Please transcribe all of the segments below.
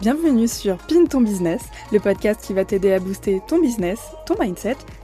Bienvenue sur Pin ton business, le podcast qui va t'aider à booster ton business, ton mindset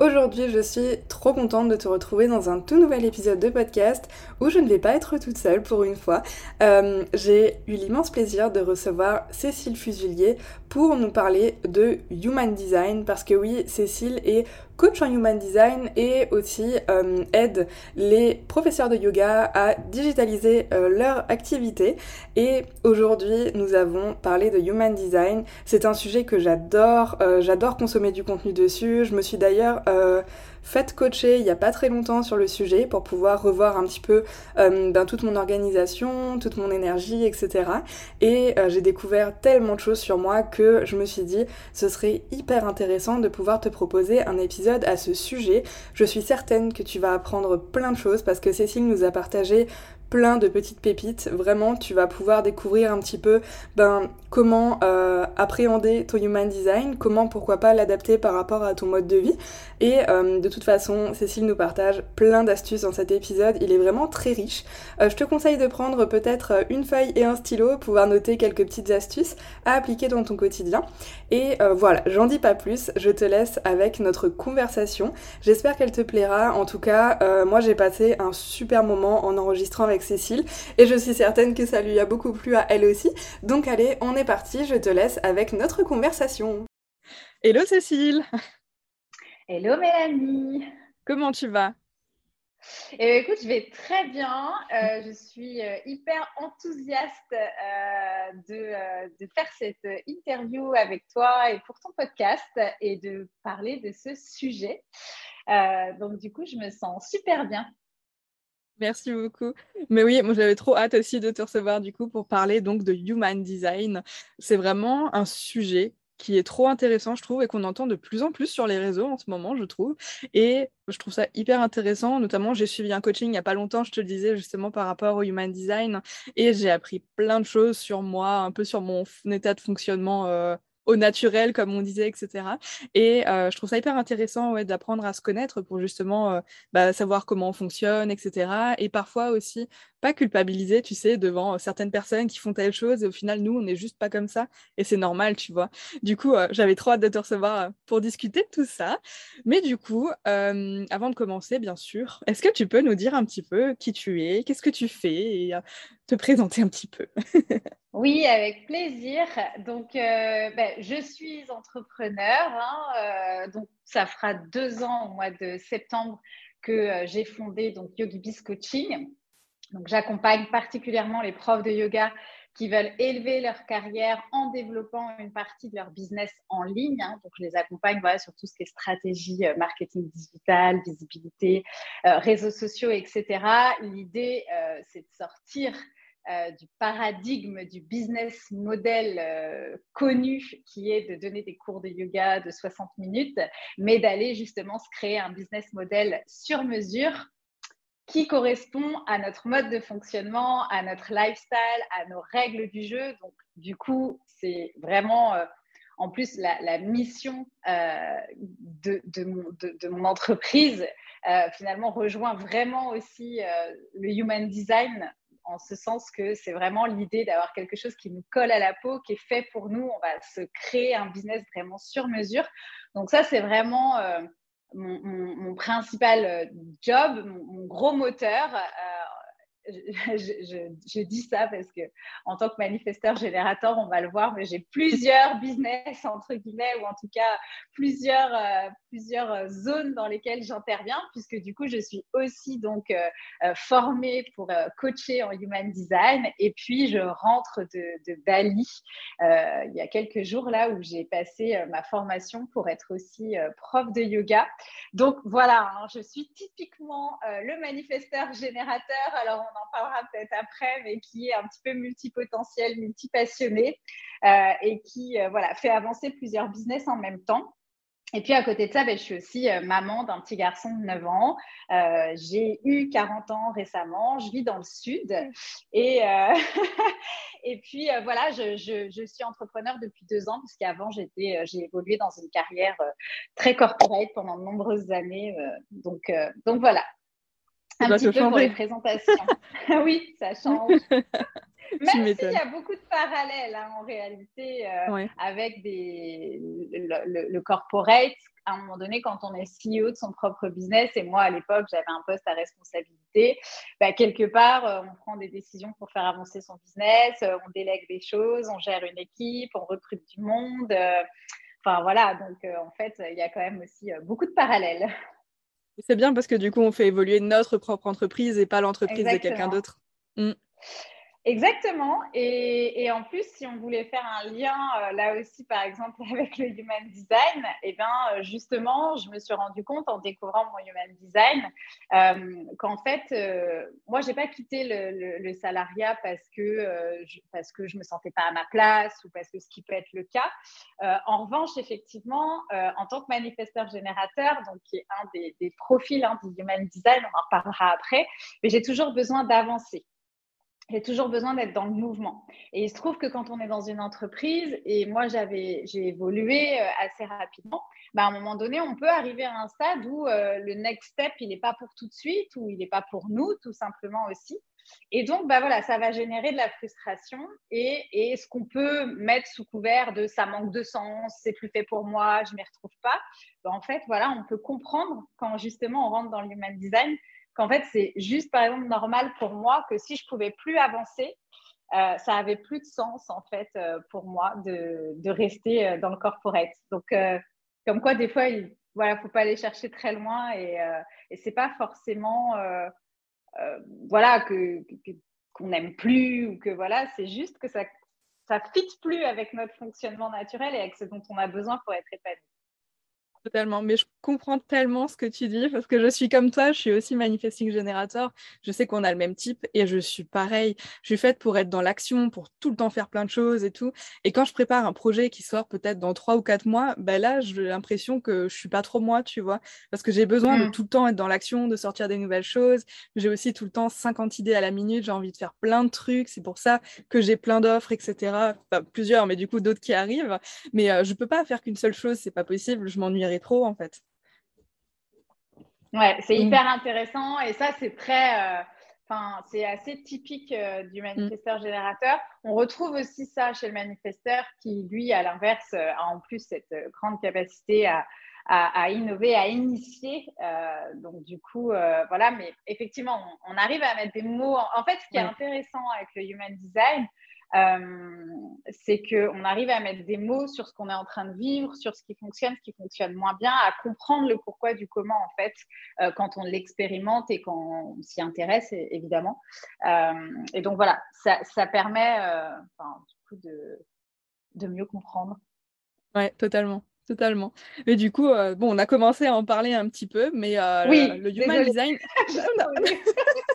Aujourd'hui, je suis trop contente de te retrouver dans un tout nouvel épisode de podcast où je ne vais pas être toute seule pour une fois. Euh, j'ai eu l'immense plaisir de recevoir Cécile Fusilier pour nous parler de Human Design parce que oui, Cécile est coach en Human Design et aussi euh, aide les professeurs de yoga à digitaliser euh, leur activité. Et aujourd'hui, nous avons parlé de Human Design. C'est un sujet que j'adore, j'adore consommer du contenu dessus. Je me suis d'ailleurs faites coacher il n'y a pas très longtemps sur le sujet pour pouvoir revoir un petit peu euh, ben, toute mon organisation, toute mon énergie, etc. Et euh, j'ai découvert tellement de choses sur moi que je me suis dit ce serait hyper intéressant de pouvoir te proposer un épisode à ce sujet. Je suis certaine que tu vas apprendre plein de choses parce que Cécile nous a partagé plein de petites pépites. Vraiment, tu vas pouvoir découvrir un petit peu ben, comment euh, appréhender ton human design, comment pourquoi pas l'adapter par rapport à ton mode de vie. Et euh, de toute façon, Cécile nous partage plein d'astuces dans cet épisode. Il est vraiment très riche. Euh, je te conseille de prendre peut-être une feuille et un stylo, pouvoir noter quelques petites astuces à appliquer dans ton quotidien. Et voilà, j'en dis pas plus. Je te laisse avec notre conversation. J'espère qu'elle te plaira. En tout cas, moi j'ai passé un super moment en enregistrant avec Cécile et je suis certaine que ça lui a beaucoup plu à elle aussi. Donc allez, on est parti, je te laisse avec notre conversation. Hello Cécile Hello Mélanie Comment tu vas? Eh écoute, je vais très bien. Euh, je suis euh, hyper enthousiaste euh, de, de, faire cette interview avec toi et pour ton podcast et de parler de ce sujet. donc, du coup, je me sens super bien. Merci beaucoup. Mais oui, moi j'avais trop hâte aussi de te recevoir du coup pour parler donc de human design. C'est vraiment un sujet qui est trop intéressant, je trouve, et qu'on entend de plus en plus sur les réseaux en ce moment, je trouve. Et je trouve ça hyper intéressant. Notamment, j'ai suivi un coaching il n'y a pas longtemps, je te le disais, justement par rapport au human design. Et j'ai appris plein de choses sur moi, un peu sur mon état de fonctionnement euh, au naturel, comme on disait, etc. Et euh, je trouve ça hyper intéressant ouais, d'apprendre à se connaître pour justement euh, bah, savoir comment on fonctionne, etc. Et parfois aussi pas culpabiliser, tu sais, devant certaines personnes qui font telle chose et au final, nous, on n'est juste pas comme ça et c'est normal, tu vois. Du coup, euh, j'avais trop hâte de te recevoir pour discuter de tout ça. Mais du coup, avant de commencer, bien sûr, est-ce que tu peux nous dire un petit peu qui tu es, qu'est-ce que tu fais et te présenter un petit peu? Oui, avec plaisir. Donc, euh, ben, je suis entrepreneur. Hein, euh, donc, ça fera deux ans au mois de septembre que euh, j'ai fondé donc Coaching. Donc, j'accompagne particulièrement les profs de yoga qui veulent élever leur carrière en développant une partie de leur business en ligne. Hein. Donc, je les accompagne voilà, sur tout ce qui est stratégie, marketing digital, visibilité, réseaux sociaux, etc. L'idée, c'est de sortir euh, du paradigme du business model euh, connu qui est de donner des cours de yoga de 60 minutes, mais d'aller justement se créer un business model sur mesure qui correspond à notre mode de fonctionnement, à notre lifestyle, à nos règles du jeu. Donc, du coup, c'est vraiment euh, en plus la, mission de, de, mon, entreprise. finalement, rejoint vraiment aussi le human design en ce sens que c'est vraiment l'idée d'avoir quelque chose qui nous colle à la peau, qui est fait pour nous. On va se créer un business vraiment sur mesure. Donc ça, c'est vraiment euh, mon, principal euh, job, mon, gros moteur. Euh, je, dis ça parce que en tant que manifesteur générateur, on va le voir, mais j'ai plusieurs business entre guillemets ou en tout cas plusieurs euh, plusieurs zones dans lesquelles j'interviens puisque du coup je suis aussi donc euh, euh, formée pour coacher en human design et puis je rentre de, Bali il y a quelques jours là où j'ai passé ma formation pour être aussi prof de yoga. Donc voilà, hein, je suis typiquement le manifesteur générateur. Alors on en parlera peut-être après, mais qui est un petit peu multipotentiel, multipassionné euh, et qui euh, voilà, fait avancer plusieurs business en même temps. Et puis à côté de ça, ben, je suis aussi euh, maman d'un petit garçon de 9 ans. j'ai eu 40 ans récemment, je vis dans le sud. Et, et puis voilà, je, suis entrepreneur depuis deux ans, parce qu'avant, j'ai évolué dans une carrière très corporate pendant de nombreuses années. donc, donc voilà, un petit peu pour les présentations. oui, ça change. Même s'il y a beaucoup de parallèles hein, en réalité euh, avec des, le, corporate. À un moment donné, quand on est CEO de son propre business, et moi à l'époque j'avais un poste à responsabilité, bah, quelque part euh, on prend des décisions pour faire avancer son business, euh, on délègue des choses, on gère une équipe, on recrute du monde. Enfin voilà, donc en fait il y a quand même aussi beaucoup de parallèles. C'est bien parce que du coup, on fait évoluer notre propre entreprise et pas l'entreprise de quelqu'un d'autre. Mm. Exactement. Et, en plus, si on voulait faire un lien euh, là aussi, par exemple, avec le human design, et eh bien, euh, justement, je me suis rendu compte en découvrant mon human design euh, qu'en fait, moi, j'ai pas quitté le, salariat parce que je, parce que je me sentais pas à ma place ou parce que ce qui peut être le cas. en revanche, effectivement, en tant que manifesteur générateur, donc qui est un des, profils hein, du human design, on en reparlera après, mais j'ai toujours besoin d'avancer j'ai toujours besoin d'être dans le mouvement. Et il se trouve que quand on est dans une entreprise, et moi j'avais, j'ai évolué euh, assez rapidement, bah, à un moment donné, on peut arriver à un stade où euh, le next step, il n'est pas pour tout de suite, ou il n'est pas pour nous, tout simplement aussi. Et donc, bah voilà, ça va générer de la frustration. Et, et ce qu'on peut mettre sous couvert de ça manque de sens, c'est plus fait pour moi, je ne m'y retrouve pas, bah, en fait, voilà, on peut comprendre quand justement on rentre dans le human design qu'en fait, c'est juste, par exemple, normal pour moi que si je pouvais plus avancer, euh, ça avait plus de sens, en fait, euh, pour moi de, rester euh, dans le corporate. Donc, comme quoi, des fois, il voilà, faut pas aller chercher très loin et, et c'est pas forcément, voilà, que, qu'on n'aime plus ou que voilà, c'est juste que ça ça fit plus avec notre fonctionnement naturel et avec ce dont on a besoin pour être épanoui. Totalement, mais je comprends tellement ce que tu dis parce que je suis comme toi, je suis aussi manifesting générateur. Je sais qu'on a le même type et je suis pareil. Je suis faite pour être dans l'action, pour tout le temps faire plein de choses et tout. Et quand je prépare un projet qui sort peut-être dans trois ou quatre mois, ben là, j'ai l'impression que je suis pas trop moi, tu vois, parce que j'ai besoin de mmh. tout le temps être dans l'action, de sortir des nouvelles choses. J'ai aussi tout le temps 50 idées à la minute, j'ai envie de faire plein de trucs. C'est pour ça que j'ai plein d'offres, etc. Enfin, plusieurs, mais du coup, d'autres qui arrivent. Mais euh, je peux pas faire qu'une seule chose, c'est pas possible. Je m'ennuie trop en fait. Ouais, c'est mm. hyper intéressant et ça c'est très, euh, enfin c'est assez typique euh, du manifesteur générateur. On retrouve aussi ça chez le manifesteur qui lui à l'inverse a en plus cette grande capacité à, à, innover, à initier. Euh, donc du coup, voilà, mais effectivement, on, arrive à mettre des mots. En, fait, ce qui est intéressant avec le human design, euh, c'est qu'on arrive à mettre des mots sur ce qu'on est en train de vivre, sur ce qui fonctionne, ce qui fonctionne moins bien, à comprendre le pourquoi du comment en fait euh, quand on l'expérimente et quand on s'y intéresse évidemment. Euh, et donc voilà, ça, permet du coup de, de mieux comprendre. Ouais, totalement totalement. Mais du coup, bon, on a commencé à en parler un petit peu, mais oui, le, human design.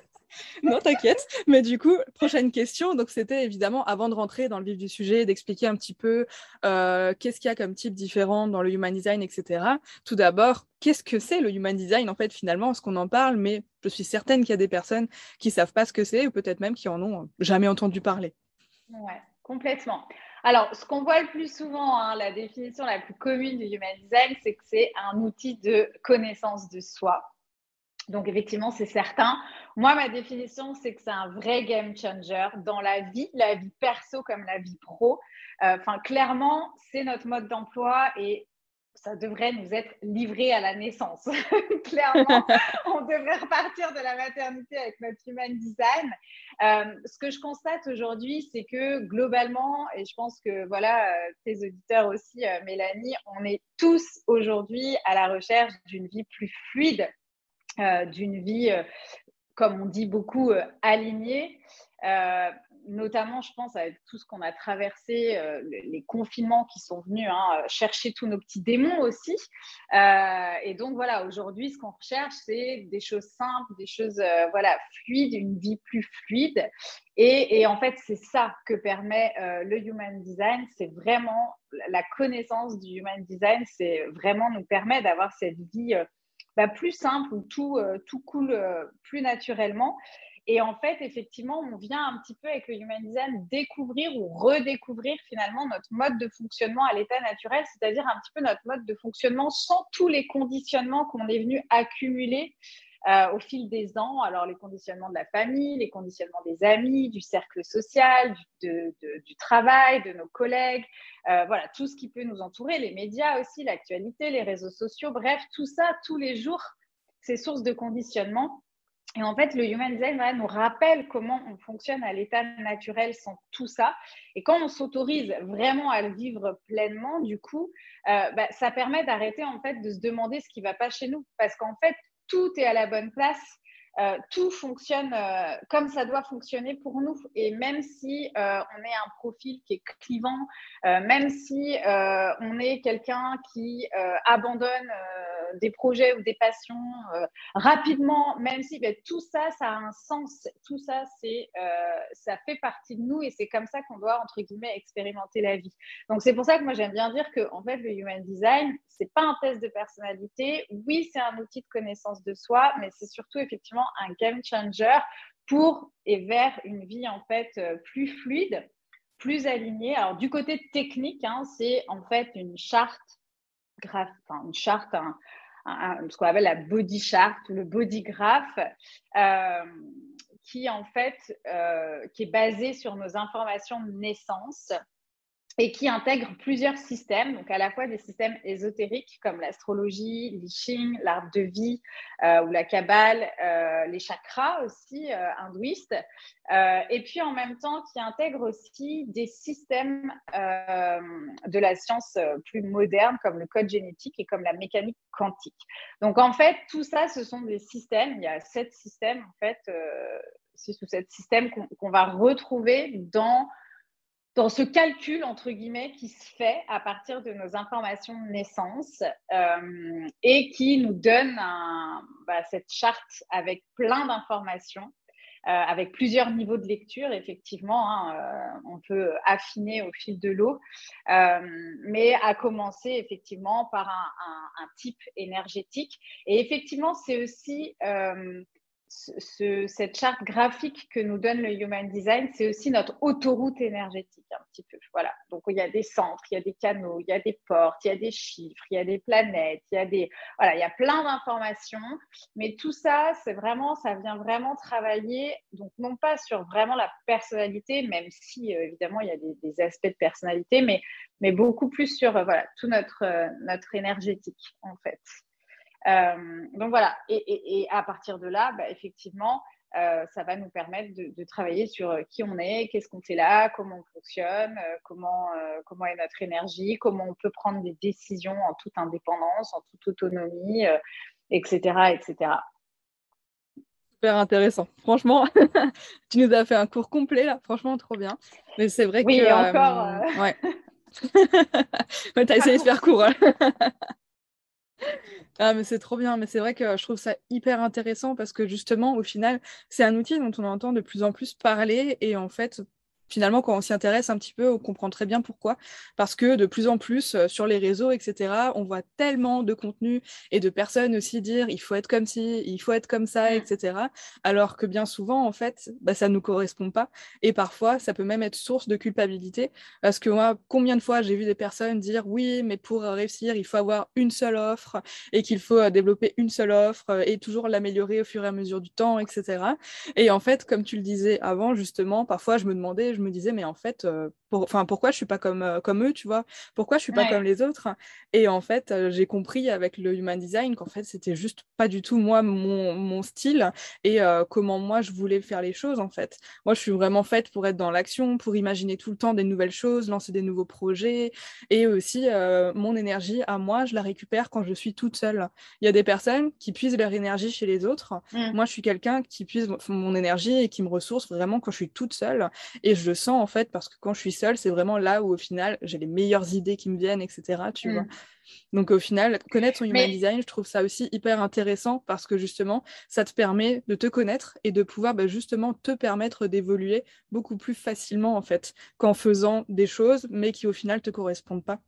non, t'inquiète. Mais du coup, prochaine question. Donc, c'était évidemment avant de rentrer dans le vif du sujet, d'expliquer un petit peu euh, qu'est-ce qu'il y a comme type différent dans le human design, etc. Tout d'abord, qu'est-ce que c'est le human design en fait finalement? Est-ce qu'on en parle? Mais je suis certaine qu'il y a des personnes qui savent pas ce que c'est ou peut-être même qui en ont jamais entendu parler. Ouais, complètement. Alors, ce qu'on voit le plus souvent, hein, la définition la plus commune du human design, c'est que c'est un outil de connaissance de soi. Donc, effectivement, c'est certain. Moi, ma définition, c'est que c'est un vrai game changer dans la vie, la vie perso comme la vie pro. Euh, enfin, clairement, c'est notre mode d'emploi et ça devrait nous être livré à la naissance. Clairement, on devrait repartir de la maternité avec notre human design. Euh, ce que je constate aujourd'hui, c'est que globalement, et je pense que voilà, euh, tes auditeurs aussi, euh, Mélanie, on est tous aujourd'hui à la recherche d'une vie plus fluide, d'une vie, comme on dit beaucoup, alignée notamment, je pense, avec tout ce qu'on a traversé, euh, les confinements qui sont venus hein, chercher tous nos petits démons aussi. Euh, et donc, voilà, aujourd'hui, ce qu'on recherche, c'est des choses simples, des choses euh, voilà, fluides, une vie plus fluide. Et, en fait, c'est ça que permet le Human Design. C'est vraiment la connaissance du Human Design, c'est vraiment nous permet d'avoir cette vie bah, plus simple où tout, tout coule plus naturellement. Et en fait, effectivement, on vient un petit peu avec le Human Design découvrir ou redécouvrir finalement notre mode de fonctionnement à l'état naturel, c'est-à-dire un petit peu notre mode de fonctionnement sans tous les conditionnements qu'on est venu accumuler euh, au fil des ans. Alors, les conditionnements de la famille, les conditionnements des amis, du cercle social, du, travail, de nos collègues, euh, voilà, tout ce qui peut nous entourer, les médias aussi, l'actualité, les réseaux sociaux, bref, tout ça, tous les jours, ces sources de conditionnement et en fait, le Human Design nous rappelle comment on fonctionne à l'état naturel sans tout ça. Et quand on s'autorise vraiment à le vivre pleinement, du coup, euh, bah, ça permet d'arrêter en fait de se demander ce qui ne va pas chez nous. Parce qu'en fait, tout est à la bonne place. Euh, tout fonctionne euh, comme ça doit fonctionner pour nous. Et même si euh, on est un profil qui est clivant, même si on est quelqu'un qui abandonne des projets ou des passions rapidement, même si ben, tout ça, ça a un sens, tout ça, c'est, ça fait partie de nous et c'est comme ça qu'on doit, entre guillemets, expérimenter la vie. Donc c'est pour ça que moi j'aime bien dire que en fait, le Human Design, c'est pas un test de personnalité. Oui, c'est un outil de connaissance de soi, mais c'est surtout effectivement un game changer pour et vers une vie en fait euh, plus fluide, plus alignée. Alors du côté technique, hein, c'est en fait une charte graph, une charte, ce qu'on appelle la body chart le body graph, euh, qui en fait euh, qui est basé sur nos informations de naissance et qui intègre plusieurs systèmes, donc à la fois des systèmes ésotériques comme l'astrologie, l'I l'art de vie euh, ou la Kabbale, euh, les chakras aussi euh, hindouistes, et puis en même temps qui intègre aussi des systèmes de la science plus moderne comme le code génétique et comme la mécanique quantique. Donc en fait, tout ça, ce sont des systèmes, il y a sept systèmes en fait, six ou sept systèmes qu'on va retrouver dans dans ce calcul, entre guillemets, qui se fait à partir de nos informations de naissance euh, et qui nous donne bah, cette charte avec plein d'informations, euh, avec plusieurs niveaux de lecture, effectivement, hein, euh, on peut affiner au fil de l'eau, mais à commencer effectivement par un, un, type énergétique. Et effectivement, c'est aussi cette charte graphique que nous donne le Human Design, c'est aussi notre autoroute énergétique un petit peu. Voilà. Donc il y a des centres, il y a des canaux, il y a des portes, il y a des chiffres, il y a des planètes, il y a des voilà, il y a plein d'informations. Mais tout ça, c'est vraiment, ça vient vraiment travailler. Donc non pas sur vraiment la personnalité, même si euh, évidemment il y a des, aspects de personnalité, mais mais beaucoup plus sur euh, voilà tout notre euh, notre énergétique en fait. Euh, donc voilà, et, à partir de là, bah, effectivement, euh, ça va nous permettre de, travailler sur euh, qui on est, qu'est-ce qu'on fait là, comment on fonctionne, comment, comment est notre énergie, comment on peut prendre des décisions en toute indépendance, en toute autonomie, etc., etc. Super intéressant. Franchement, tu nous as fait un cours complet là. Franchement, trop bien. Mais c'est vrai oui, que. Oui, encore. Ouais. tu as essayé de faire court. Hein. Ah, mais c'est trop bien, mais c'est vrai que je trouve ça hyper intéressant parce que justement, au final, c'est un outil dont on entend de plus en plus parler et en fait, finalement, quand on s'y intéresse un petit peu, on comprend très bien pourquoi. Parce que de plus en plus, euh, sur les réseaux, etc., on voit tellement de contenu et de personnes aussi dire il faut être comme ci, il faut être comme ça, etc. Alors que bien souvent, en fait, bah, ça ne nous correspond pas. Et parfois, ça peut même être source de culpabilité. Parce que moi, combien de fois j'ai vu des personnes dire oui, mais pour réussir, il faut avoir une seule offre et qu'il faut euh, développer une seule offre euh, et toujours l'améliorer au fur et à mesure du temps, etc. Et en fait, comme tu le disais avant, justement, parfois, je me demandais, je me disais, mais en fait, enfin pourquoi je suis pas comme euh, comme eux tu vois? Pourquoi je suis pas comme les autres? Et en fait euh, j'ai compris avec le human design qu'en fait c'était juste pas du tout moi mon, mon style et euh, comment moi je voulais faire les choses en fait. Moi je suis vraiment faite pour être dans l'action pour imaginer tout le temps des nouvelles choses lancer des nouveaux projets et aussi mon énergie à moi je la récupère quand je suis toute seule. Il y a des personnes qui puisent leur énergie chez les autres. Mmh. moi je suis quelqu'un qui puise mon énergie et qui me ressource vraiment quand je suis toute seule et je le sens en fait parce que quand je suis seule, c'est vraiment là où au final j'ai les meilleures idées qui me viennent, etc. Tu vois. Mm. Donc au final, connaître son human design, je trouve ça aussi hyper intéressant parce que justement, ça te permet de te connaître et de pouvoir bah, justement te permettre d'évoluer beaucoup plus facilement en fait qu'en faisant des choses mais qui au final te correspondent pas.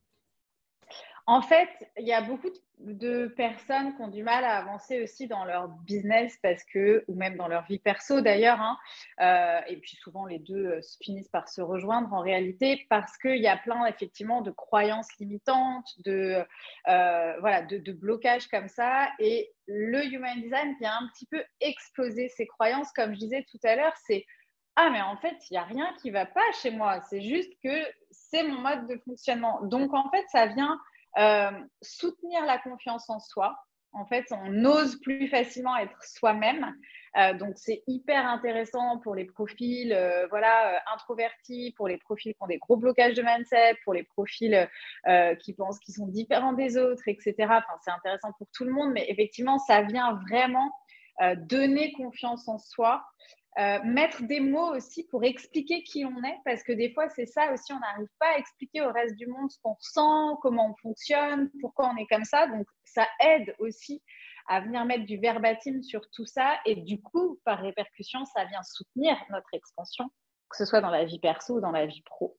En fait, il y a beaucoup de personnes qui ont du mal à avancer aussi dans leur business parce que, ou même dans leur vie perso d'ailleurs, hein, euh, et puis souvent les deux euh, finissent par se rejoindre en réalité parce qu'il y a plein effectivement de croyances limitantes, de, euh, voilà, de, de blocages comme ça. Et le Human Design vient un petit peu exploser ces croyances, comme je disais tout à l'heure, c'est ah, mais en fait, il n'y a rien qui ne va pas chez moi. C'est juste que c'est mon mode de fonctionnement. Donc, en fait, ça vient euh, soutenir la confiance en soi. En fait, on ose plus facilement être soi-même. Euh, donc, c'est hyper intéressant pour les profils euh, voilà, introvertis, pour les profils qui ont des gros blocages de mindset, pour les profils qui pensent qu'ils sont différents des autres, etc. Enfin, c'est intéressant pour tout le monde, mais effectivement, ça vient vraiment donner confiance en soi euh, mettre des mots aussi pour expliquer qui on est, parce que des fois, c'est ça aussi, on n'arrive pas à expliquer au reste du monde ce qu'on ressent, comment on fonctionne, pourquoi on est comme ça. Donc, ça aide aussi à venir mettre du verbatim sur tout ça. Et du coup, par répercussion, ça vient soutenir notre expansion, que ce soit dans la vie perso ou dans la vie pro.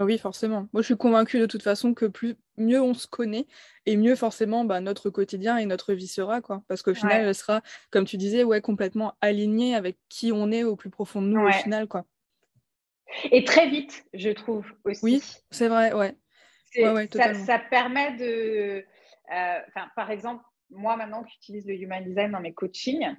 Ah oui, forcément. Moi, je suis convaincue de toute façon que plus mieux on se connaît et mieux forcément bah, notre quotidien et notre vie sera, quoi. Parce qu'au final, elle sera, comme tu disais, ouais, complètement alignée avec qui on est au plus profond de nous au final, quoi. Et très vite, je trouve aussi. Oui, c'est vrai, ouais. ça, ça, permet de, euh, par exemple, moi maintenant que j'utilise le Human Design dans mes coachings,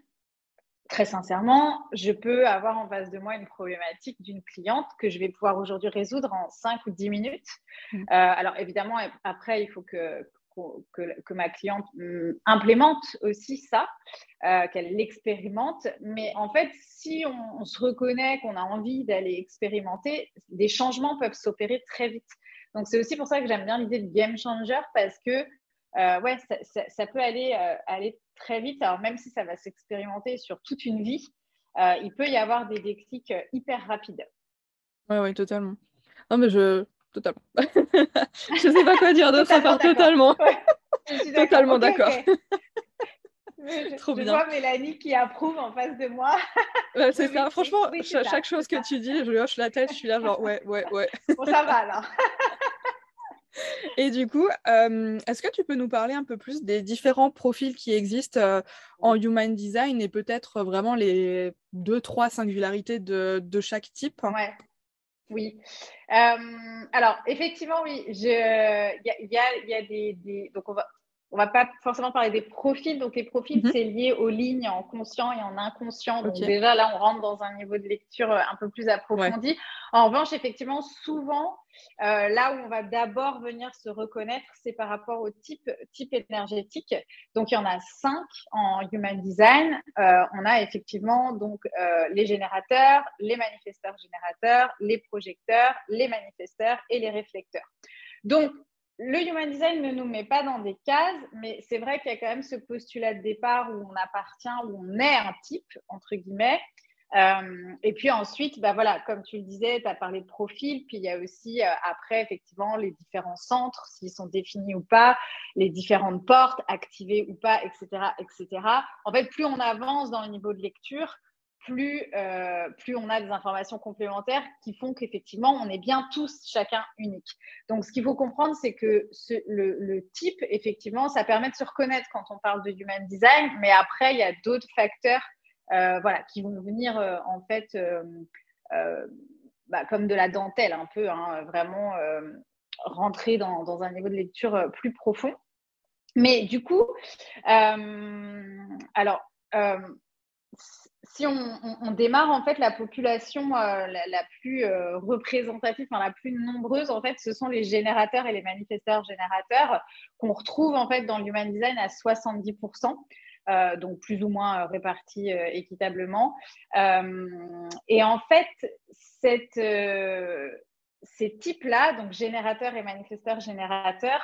très sincèrement, je peux avoir en face de moi une problématique d'une cliente que je vais pouvoir aujourd'hui résoudre en 5 ou 10 minutes. Mm. Euh, alors évidemment, après, il faut que, que, ma cliente mm, implémente aussi ça, euh, qu'elle l'expérimente. Mais en fait, si on, se reconnaît qu'on a envie d'aller expérimenter, des changements peuvent s'opérer très vite. Donc c'est aussi pour ça que j'aime bien l'idée de game changer parce que euh, ouais, ça, peut aller, aller très vite. Alors même si ça va s'expérimenter sur toute une vie, euh, il peut y avoir des déclics euh, hyper rapides. Oui, oui, totalement. Non, mais je. Totalement. je ne sais pas quoi dire d'autre à part totalement. totalement d'accord. Trop je bien. vois Mélanie qui approuve en face de moi. c'est ça. Franchement, chaque chose que tu dis, je hoche la tête, je suis là genre ouais, ouais, ouais. Bon, ça va alors. Et du coup, euh, est-ce que tu peux nous parler un peu plus des différents profils qui existent euh, en Human Design et peut-être vraiment les deux, trois singularités de, chaque type? Ouais. Oui. Euh, alors, effectivement, oui. Il y a, des, Donc, on va, on va pas forcément parler des profils. Donc, les profils, mhm. c'est lié aux lignes en conscient et en inconscient. Donc, déjà, là, on rentre dans un niveau de lecture un peu plus approfondi. En revanche, effectivement, souvent, euh, là où on va d'abord venir se reconnaître, c'est par rapport au type, type énergétique. Donc, il y en a cinq en Human Design. Euh, on a effectivement donc euh, les générateurs, les manifesteurs générateurs, les projecteurs, les manifesteurs et les réflecteurs. Donc, le Human Design ne nous met pas dans des cases, mais c'est vrai qu'il y a quand même ce postulat de départ où on appartient, où on est un type, entre guillemets. Euh, et puis ensuite, bah voilà, comme tu le disais, tu as parlé de profil, puis il y a aussi euh, après, effectivement, les différents centres, s'ils sont définis ou pas, les différentes portes, activées ou pas, etc., etc. En fait, plus on avance dans le niveau de lecture, plus, euh, plus on a des informations complémentaires qui font qu'effectivement, on est bien tous chacun unique. Donc, ce qu'il faut comprendre, c'est que le, type, effectivement, ça permet de se reconnaître quand on parle de human design, mais après, il y a d'autres facteurs euh, voilà, qui vont venir euh, en fait bah, comme de la dentelle un peu, hein, vraiment rentrer dans, un niveau de lecture plus profond. Mais du coup, alors, si on, démarre, en fait, la population euh, la, plus euh, représentative, la plus nombreuse, en fait, ce sont les générateurs et les manifesteurs générateurs qu'on retrouve, en fait, dans l'human design à 70%. Euh, donc plus ou moins répartis équitablement. et en fait, ces types-là, donc générateurs et manifesteurs générateurs,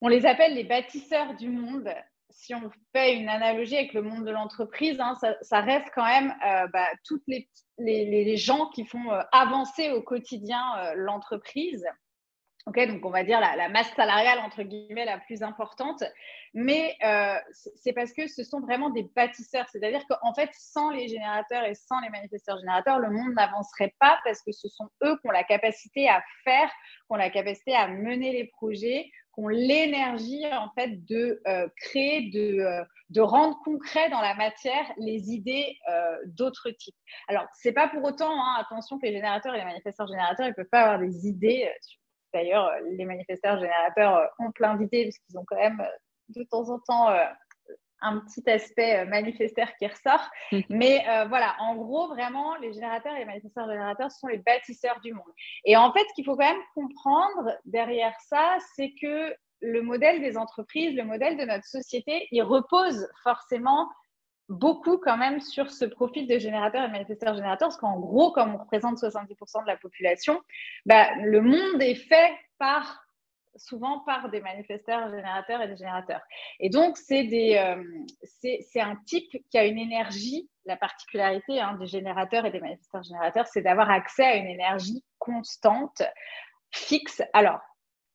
on les appelle les bâtisseurs du monde si on fait une analogie avec le monde de l'entreprise, hein, ça, reste quand même euh, bah, toutes les, les, gens qui font euh, avancer au quotidien euh, l'entreprise. donc on va dire la, masse salariale entre guillemets la plus importante, mais c'est parce que ce sont vraiment des bâtisseurs, c'est-à-dire qu'en fait sans les générateurs et sans les manifesteurs générateurs, le monde n'avancerait pas parce que ce sont eux qui ont la capacité à faire, qui ont la capacité à mener les projets, qui ont l'énergie en fait de euh, créer, de, euh, de, rendre concret dans la matière les idées euh, d'autres types. Alors, c'est pas pour autant, hein, attention que les générateurs et les manifesteurs générateurs, ils peuvent pas avoir des idées. D'ailleurs, les manifesteurs générateurs ont plein d'idées parce qu'ils ont quand même de temps en temps un petit aspect euh, manifestaire qui ressort. Mmh. Mais euh, voilà, en gros, vraiment, les générateurs et les manifesteurs générateurs sont les bâtisseurs du monde. Et en fait, ce qu'il faut quand même comprendre derrière ça, c'est que le modèle des entreprises, le modèle de notre société, il repose forcément beaucoup quand même sur ce profil de générateur et manifesteur générateur, parce qu'en gros, comme on représente 70% de la population, bah, le monde est fait par souvent par des manifesteurs générateurs et des générateurs. Et donc, c'est euh, un type qui a une énergie. La particularité hein, des générateurs et des manifesteurs générateurs, c'est d'avoir accès à une énergie constante, fixe. Alors,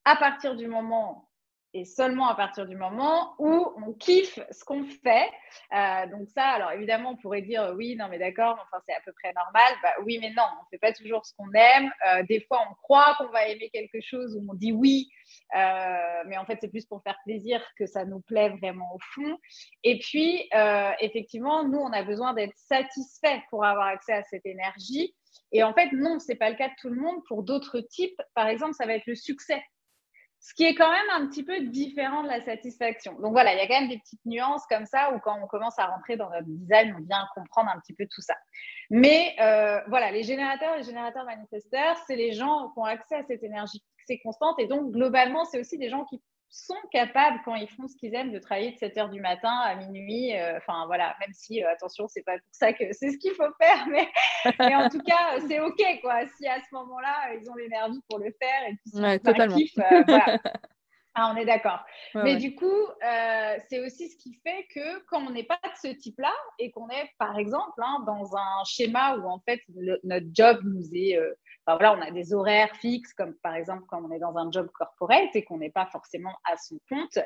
à partir du moment et seulement à partir du moment où on kiffe ce qu'on fait. Euh, donc ça, alors évidemment, on pourrait dire oui, non mais d'accord, enfin c'est à peu près normal. Bah, oui, mais non, on ne fait pas toujours ce qu'on aime. Euh, des fois, on croit qu'on va aimer quelque chose où on dit oui, euh, mais en fait c'est plus pour faire plaisir que ça nous plaît vraiment au fond. Et puis, effectivement, nous, on a besoin d'être satisfait pour avoir accès à cette énergie. Et en fait, non, ce n'est pas le cas de tout le monde. Pour d'autres types, par exemple, ça va être le succès ce qui est quand même un petit peu différent de la satisfaction. Donc voilà, il y a quand même des petites nuances comme ça où quand on commence à rentrer dans notre design, on vient comprendre un petit peu tout ça. Mais euh, voilà, les générateurs, les générateurs manifesteurs, c'est les gens qui ont accès à cette énergie fixée constante et donc globalement, c'est aussi des gens qui sont capables, quand ils font ce qu'ils aiment, de travailler de 7 heures du matin à minuit. Euh, enfin, voilà, même si, euh, attention, c'est pas pour ça que c'est ce qu'il faut faire, mais, mais en tout cas, c'est OK, quoi. Si à ce moment-là, ils ont l'énergie pour le faire et puis ouais, totalement. Euh, voilà. Ah, on est d'accord. Mais du coup, euh, c'est aussi ce qui fait que quand on n'est pas de ce type-là et qu'on est, par exemple, hein, dans un schéma où en fait notre job nous est, voilà, on a des horaires fixes, comme par exemple quand on est dans un job corporate et qu'on n'est pas forcément à son compte.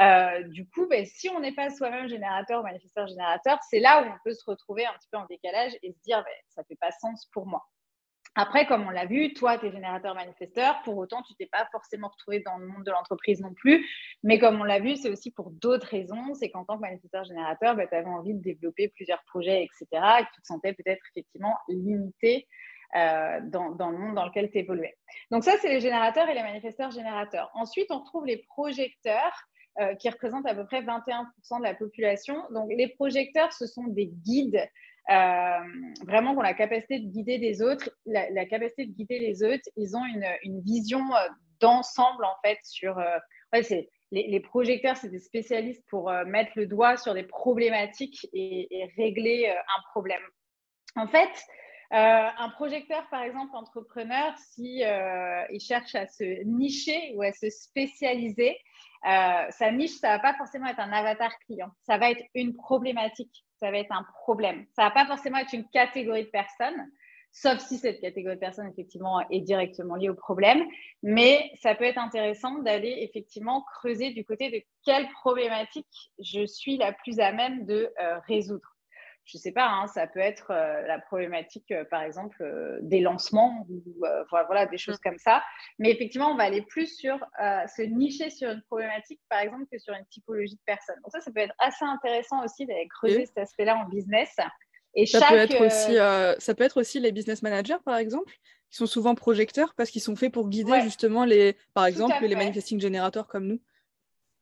Euh, du coup, ben, si on n'est pas soi-même générateur ou manifesteur générateur, c'est là où on peut se retrouver un petit peu en décalage et se dire, ben, ça fait pas sens pour moi. Après, comme on l'a vu, toi, tu es générateur manifesteur, pour autant, tu t'es pas forcément retrouvé dans le monde de l'entreprise non plus. Mais comme on l'a vu, c'est aussi pour d'autres raisons. C'est qu'en tant que manifesteur générateur, bah, tu avais envie de développer plusieurs projets, etc. Et tu te sentais peut-être effectivement limité euh, dans, le monde dans lequel tu évoluais. Donc ça, c'est les générateurs et les manifesteurs générateurs. Ensuite, on retrouve les projecteurs. Euh, qui représentent à peu près 21% de la population. Donc, les projecteurs, ce sont des guides euh, vraiment ont la capacité de guider les autres, la, capacité de guider les autres. Ils ont une, vision d'ensemble en fait sur. Les, projecteurs, c'est des spécialistes pour mettre le doigt sur des problématiques et, régler un problème. En fait, un projecteur, par exemple, entrepreneur, si il cherche à se nicher ou à se spécialiser, sa niche, ça va pas forcément être un avatar client, ça va être une problématique ça va être un problème. Ça va pas forcément être une catégorie de personnes, sauf si cette catégorie de personnes, effectivement, est directement liée au problème. Mais ça peut être intéressant d'aller, effectivement, creuser du côté de quelle problématique je suis la plus à même de euh, résoudre je sais pas, hein, ça peut être euh, la problématique, euh, par exemple, euh, des lancements ou voilà, des choses mm. comme ça. Mais effectivement, on va aller plus sur se nicher sur une problématique, par exemple, que sur une typologie de personnes. Donc ça, ça peut être assez intéressant aussi d'aller creuser cet aspect-là en business. Et ça, peut être aussi, ça peut être aussi les business managers, par exemple, qui sont souvent projecteurs parce qu'ils sont faits pour guider justement les, par exemple, les manifesting générateurs comme nous.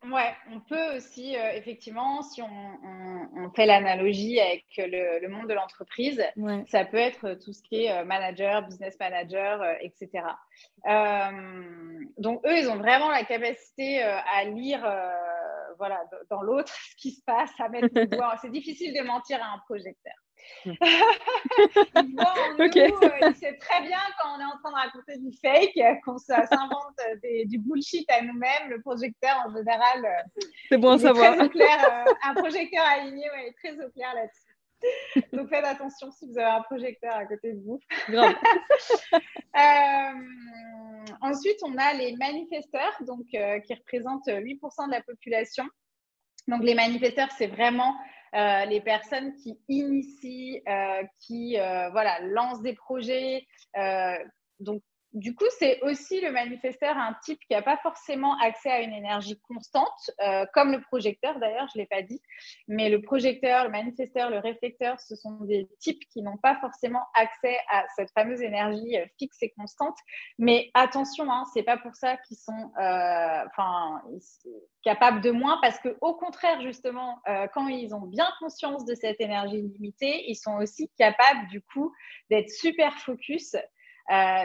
Ouais, on peut aussi, euh, effectivement, si on, fait l'analogie avec le, monde de l'entreprise, ça peut être tout ce qui est euh, manager, business manager, euh, etc. donc, eux, ils ont vraiment la capacité à lire voilà, dans l'autre ce qui se passe, à mettre le doigt. C'est difficile de mentir à un projecteur. Il voit en nous, euh, il sait très bien quand on est en train de raconter du fake, qu'on s'invente du bullshit à nous-mêmes. Le projecteur, en général, euh, c'est bon à savoir. Très au clair, euh, un projecteur aligné ouais, est très au clair là-dessus. Donc faites attention si vous avez un projecteur à côté de vous. ensuite, on a les manifesteurs, donc qui représentent 8% de la population. Donc les manifesteurs, c'est vraiment euh, les personnes qui initient, euh, qui euh, voilà, lancent des projets. donc, du coup, c'est aussi le manifesteur un type qui n'a pas forcément accès à une énergie constante, comme le projecteur d'ailleurs, je ne l'ai pas dit. Mais le projecteur, le manifesteur, le réflecteur, ce sont des types qui n'ont pas forcément accès à cette fameuse énergie fixe et constante. Mais attention, hein, ce n'est pas pour ça qu'ils sont, enfin, capables de moins parce que au contraire justement euh, quand ils ont bien conscience de cette énergie limitée ils sont aussi capables du coup d'être super focus euh,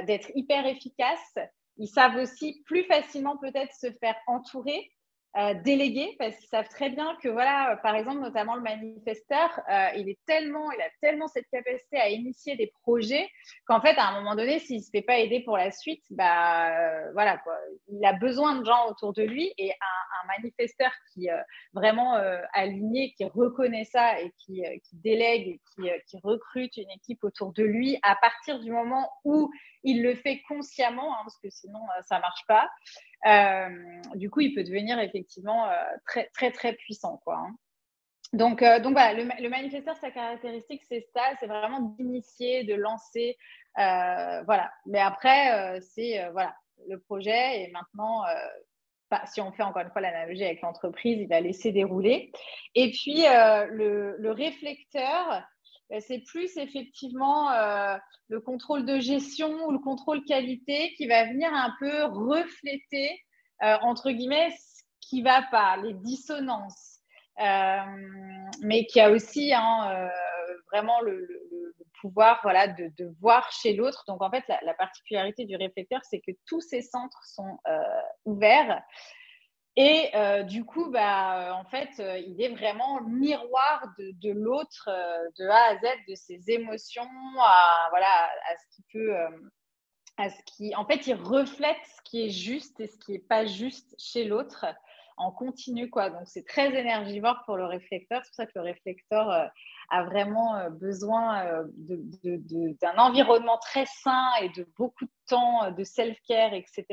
d'être hyper efficaces ils savent aussi plus facilement peut-être se faire entourer euh, déléguer parce qu'ils savent très bien que voilà, euh, par exemple, notamment le manifesteur, euh, il est tellement, il a tellement cette capacité à initier des projets qu'en fait, à un moment donné, s'il se fait pas aider pour la suite, bah voilà quoi, il a besoin de gens autour de lui et un, manifesteur qui vraiment aligné, qui reconnaît ça et qui, délègue et qui, recrute une équipe autour de lui à partir du moment où il le fait consciemment, hein, parce que sinon ça marche pas. Euh, du coup, il peut devenir effectivement euh, très, très, très puissant. Quoi, hein. Donc, euh, donc voilà, le, manifesteur, sa caractéristique, c'est ça, c'est vraiment d'initier, de lancer. voilà. Mais après, c'est voilà, le projet et maintenant, si on fait encore une fois l'analogie avec l'entreprise, il va laisser dérouler. Et puis, le, réflecteur, c'est plus effectivement le contrôle de gestion ou le contrôle qualité qui va venir un peu refléter, euh, entre guillemets, ce qui va pas, les dissonances. Euh, mais qui a aussi hein, euh, vraiment le, pouvoir voilà, de, voir chez l'autre. Donc en fait, la, particularité du réflecteur, c'est que tous ces centres sont ouverts. Et du coup, bah, en fait, il est vraiment miroir de, l'autre, de A à Z, de ses émotions, à, voilà, à ce qui peut, à ce qui, en fait, il reflète ce qui est juste et ce qui n'est pas juste chez l'autre en continu, quoi. Donc, c'est très énergivore pour le réflecteur. C'est pour ça que le réflecteur a vraiment besoin d'un environnement très sain et de beaucoup de temps de self-care, etc.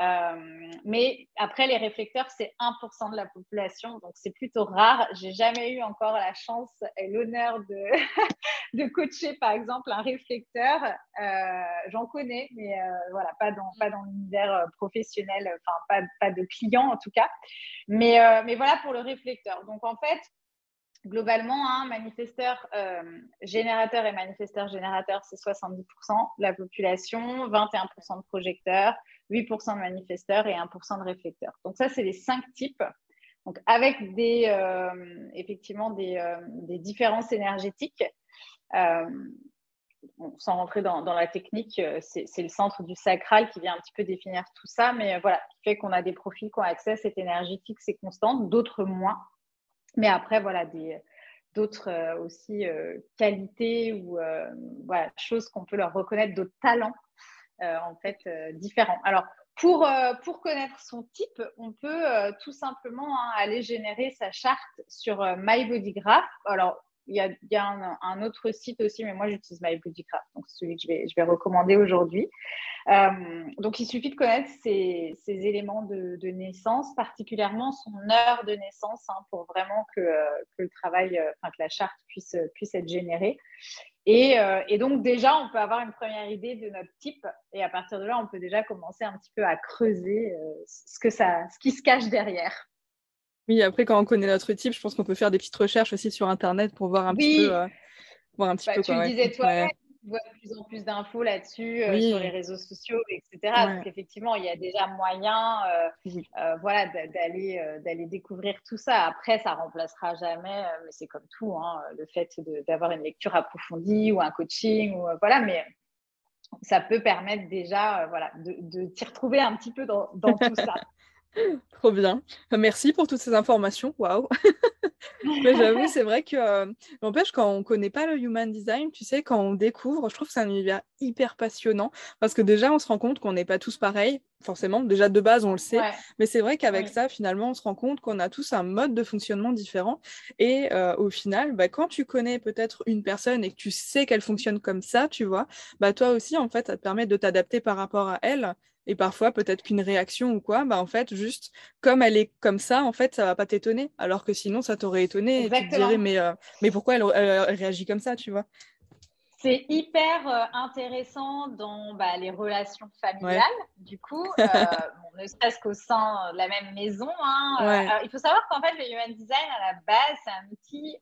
Euh, mais après, les réflecteurs, c'est 1% de la population, donc c'est plutôt rare. J'ai jamais eu encore la chance et l'honneur de, de coacher, par exemple, un réflecteur. Euh, j'en connais, mais euh, voilà, pas dans, pas dans l'univers professionnel, enfin, pas, pas de clients en tout cas. Mais, mais voilà pour le réflecteur. Donc, en fait, globalement, un manifesteur générateur et manifesteur générateur, c'est 70% de la population, 21% de projecteurs, 8% de manifesteurs et 1% de réflecteurs. Donc ça, c'est les cinq types. Donc avec des, euh, effectivement des, euh, des, différences énergétiques. Euh, sans rentrer dans, la technique, c'est le centre du sacral qui vient un petit peu définir tout ça, mais voilà, qui fait qu'on a des profils qui ont accès à cette énergie fixe et constante, d'autres moins. Mais après, voilà, d'autres aussi qualités ou voilà, choses qu'on peut leur reconnaître, d'autres talents euh, en fait euh, différents. Alors, pour, euh, pour, connaître son type, on peut tout simplement hein, aller générer sa charte sur MyBodyGraph. Alors, il y a, un, autre site aussi, mais moi j'utilise MyBodyGraph, donc c'est celui que je vais, recommander aujourd'hui. donc, il suffit de connaître ces, éléments de, naissance, particulièrement son heure de naissance, hein, pour vraiment que, que, le travail, enfin que la charte puisse, être générée. Euh, et, donc déjà, on peut avoir une première idée de notre type et à partir de là, on peut déjà commencer un petit peu à creuser euh, ce qui se cache derrière. Oui, après, quand on connaît notre type, je pense qu'on peut faire des petites recherches aussi sur Internet pour voir un petit peu. Euh, voir un petit bah, peu tu le disais toi, voit de plus en plus d'infos là-dessus euh, sur les réseaux sociaux, etc. Donc effectivement, il y a déjà moyen, euh, voilà, d'aller d'aller découvrir tout ça. Après, ça remplacera jamais, mais c'est comme tout, hein, le fait d'avoir une lecture approfondie ou un coaching ou voilà, mais ça peut permettre déjà, voilà, de, de t'y retrouver un petit peu dans, dans tout ça. Trop bien. Merci pour toutes ces informations. Waouh. J'avoue, c'est vrai que, euh, n'empêche, quand on connaît pas le human design, tu sais, quand on découvre, je trouve que c'est un univers hyper passionnant parce que déjà, on se rend compte qu'on n'est pas tous pareils, forcément. Déjà, de base, on le sait. Mais c'est vrai qu'avec ça, finalement, on se rend compte qu'on a tous un mode de fonctionnement différent. Et euh, au final, bah, quand tu connais peut-être une personne et que tu sais qu'elle fonctionne comme ça, tu vois, bah, toi aussi, en fait, ça te permet de t'adapter par rapport à elle et parfois, peut-être qu'une réaction ou quoi, bah en fait, juste comme elle est comme ça, en fait, ça va pas t'étonner. Alors que sinon, ça t'aurait étonné et tu te dirais, mais, euh, mais pourquoi elle, réagit comme ça, tu vois? C'est hyper euh, intéressant dans bah, les relations familiales, du coup, euh, ne serait-ce qu'au sein de la même maison. Hein, il faut savoir qu'en fait, le Human Design, à la base, c'est un outil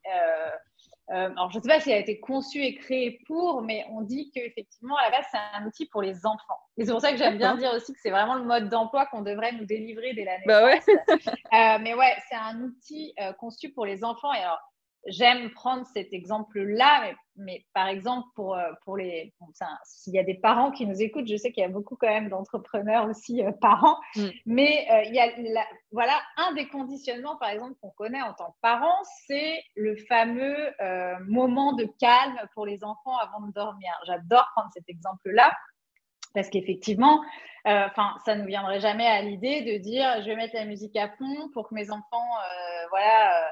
euh, alors, je ne sais pas s'il a été conçu et créé pour, mais on dit qu'effectivement, à la base, c'est un outil pour les enfants. Et c'est pour ça que j'aime bien dire aussi que c'est vraiment le mode d'emploi qu'on devrait nous délivrer dès l'année. Bah ouais. Euh, mais ouais, c'est un outil euh, conçu pour les enfants. Et alors, j'aime prendre cet exemple-là, mais, mais, par exemple, pour, euh, pour les. S'il y a des parents qui nous écoutent, je sais qu'il y a beaucoup quand même d'entrepreneurs aussi euh, parents, mm. mais euh, il y a voilà, un des conditionnements, par exemple, qu'on connaît en tant que parents, c'est le fameux moment de calme pour les enfants avant de dormir. J'adore prendre cet exemple-là. Parce qu'effectivement, enfin, ça ne nous viendrait jamais à l'idée de dire je vais mettre la musique à fond pour que mes enfants voilà,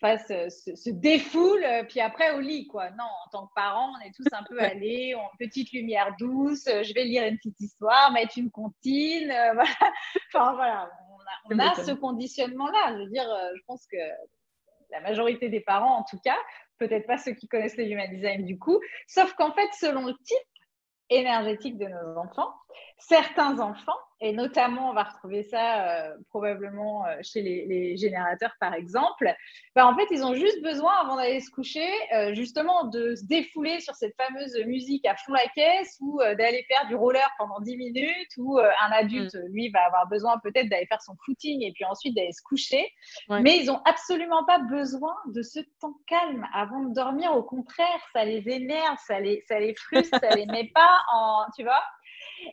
fasse, euh, se, défoule, euh, puis après au lit, quoi. Non, en tant que parent, on est tous un peu allés, en petite lumière douce, euh, je vais lire une petite histoire, mettre une comptine, voilà. Enfin, voilà, on a, ce conditionnement-là. Je veux dire, je pense que la majorité des parents, en tout cas, peut-être pas ceux qui connaissent le human design du coup, sauf qu'en fait, selon le type énergétique de nos enfants, certains enfants et notamment, on va retrouver ça euh, probablement euh, chez les, générateurs, par exemple. Bah, en fait, ils ont juste besoin, avant d'aller se coucher, euh, justement de se défouler sur cette fameuse musique à fond la caisse ou d'aller faire du roller pendant 10 minutes ou un adulte, mm. lui, va avoir besoin peut-être d'aller faire son footing et puis ensuite d'aller se coucher. Mais ils n'ont absolument pas besoin de ce temps calme avant de dormir. Au contraire, ça les énerve, ça les, ça les frustre, ça les met pas en, tu vois?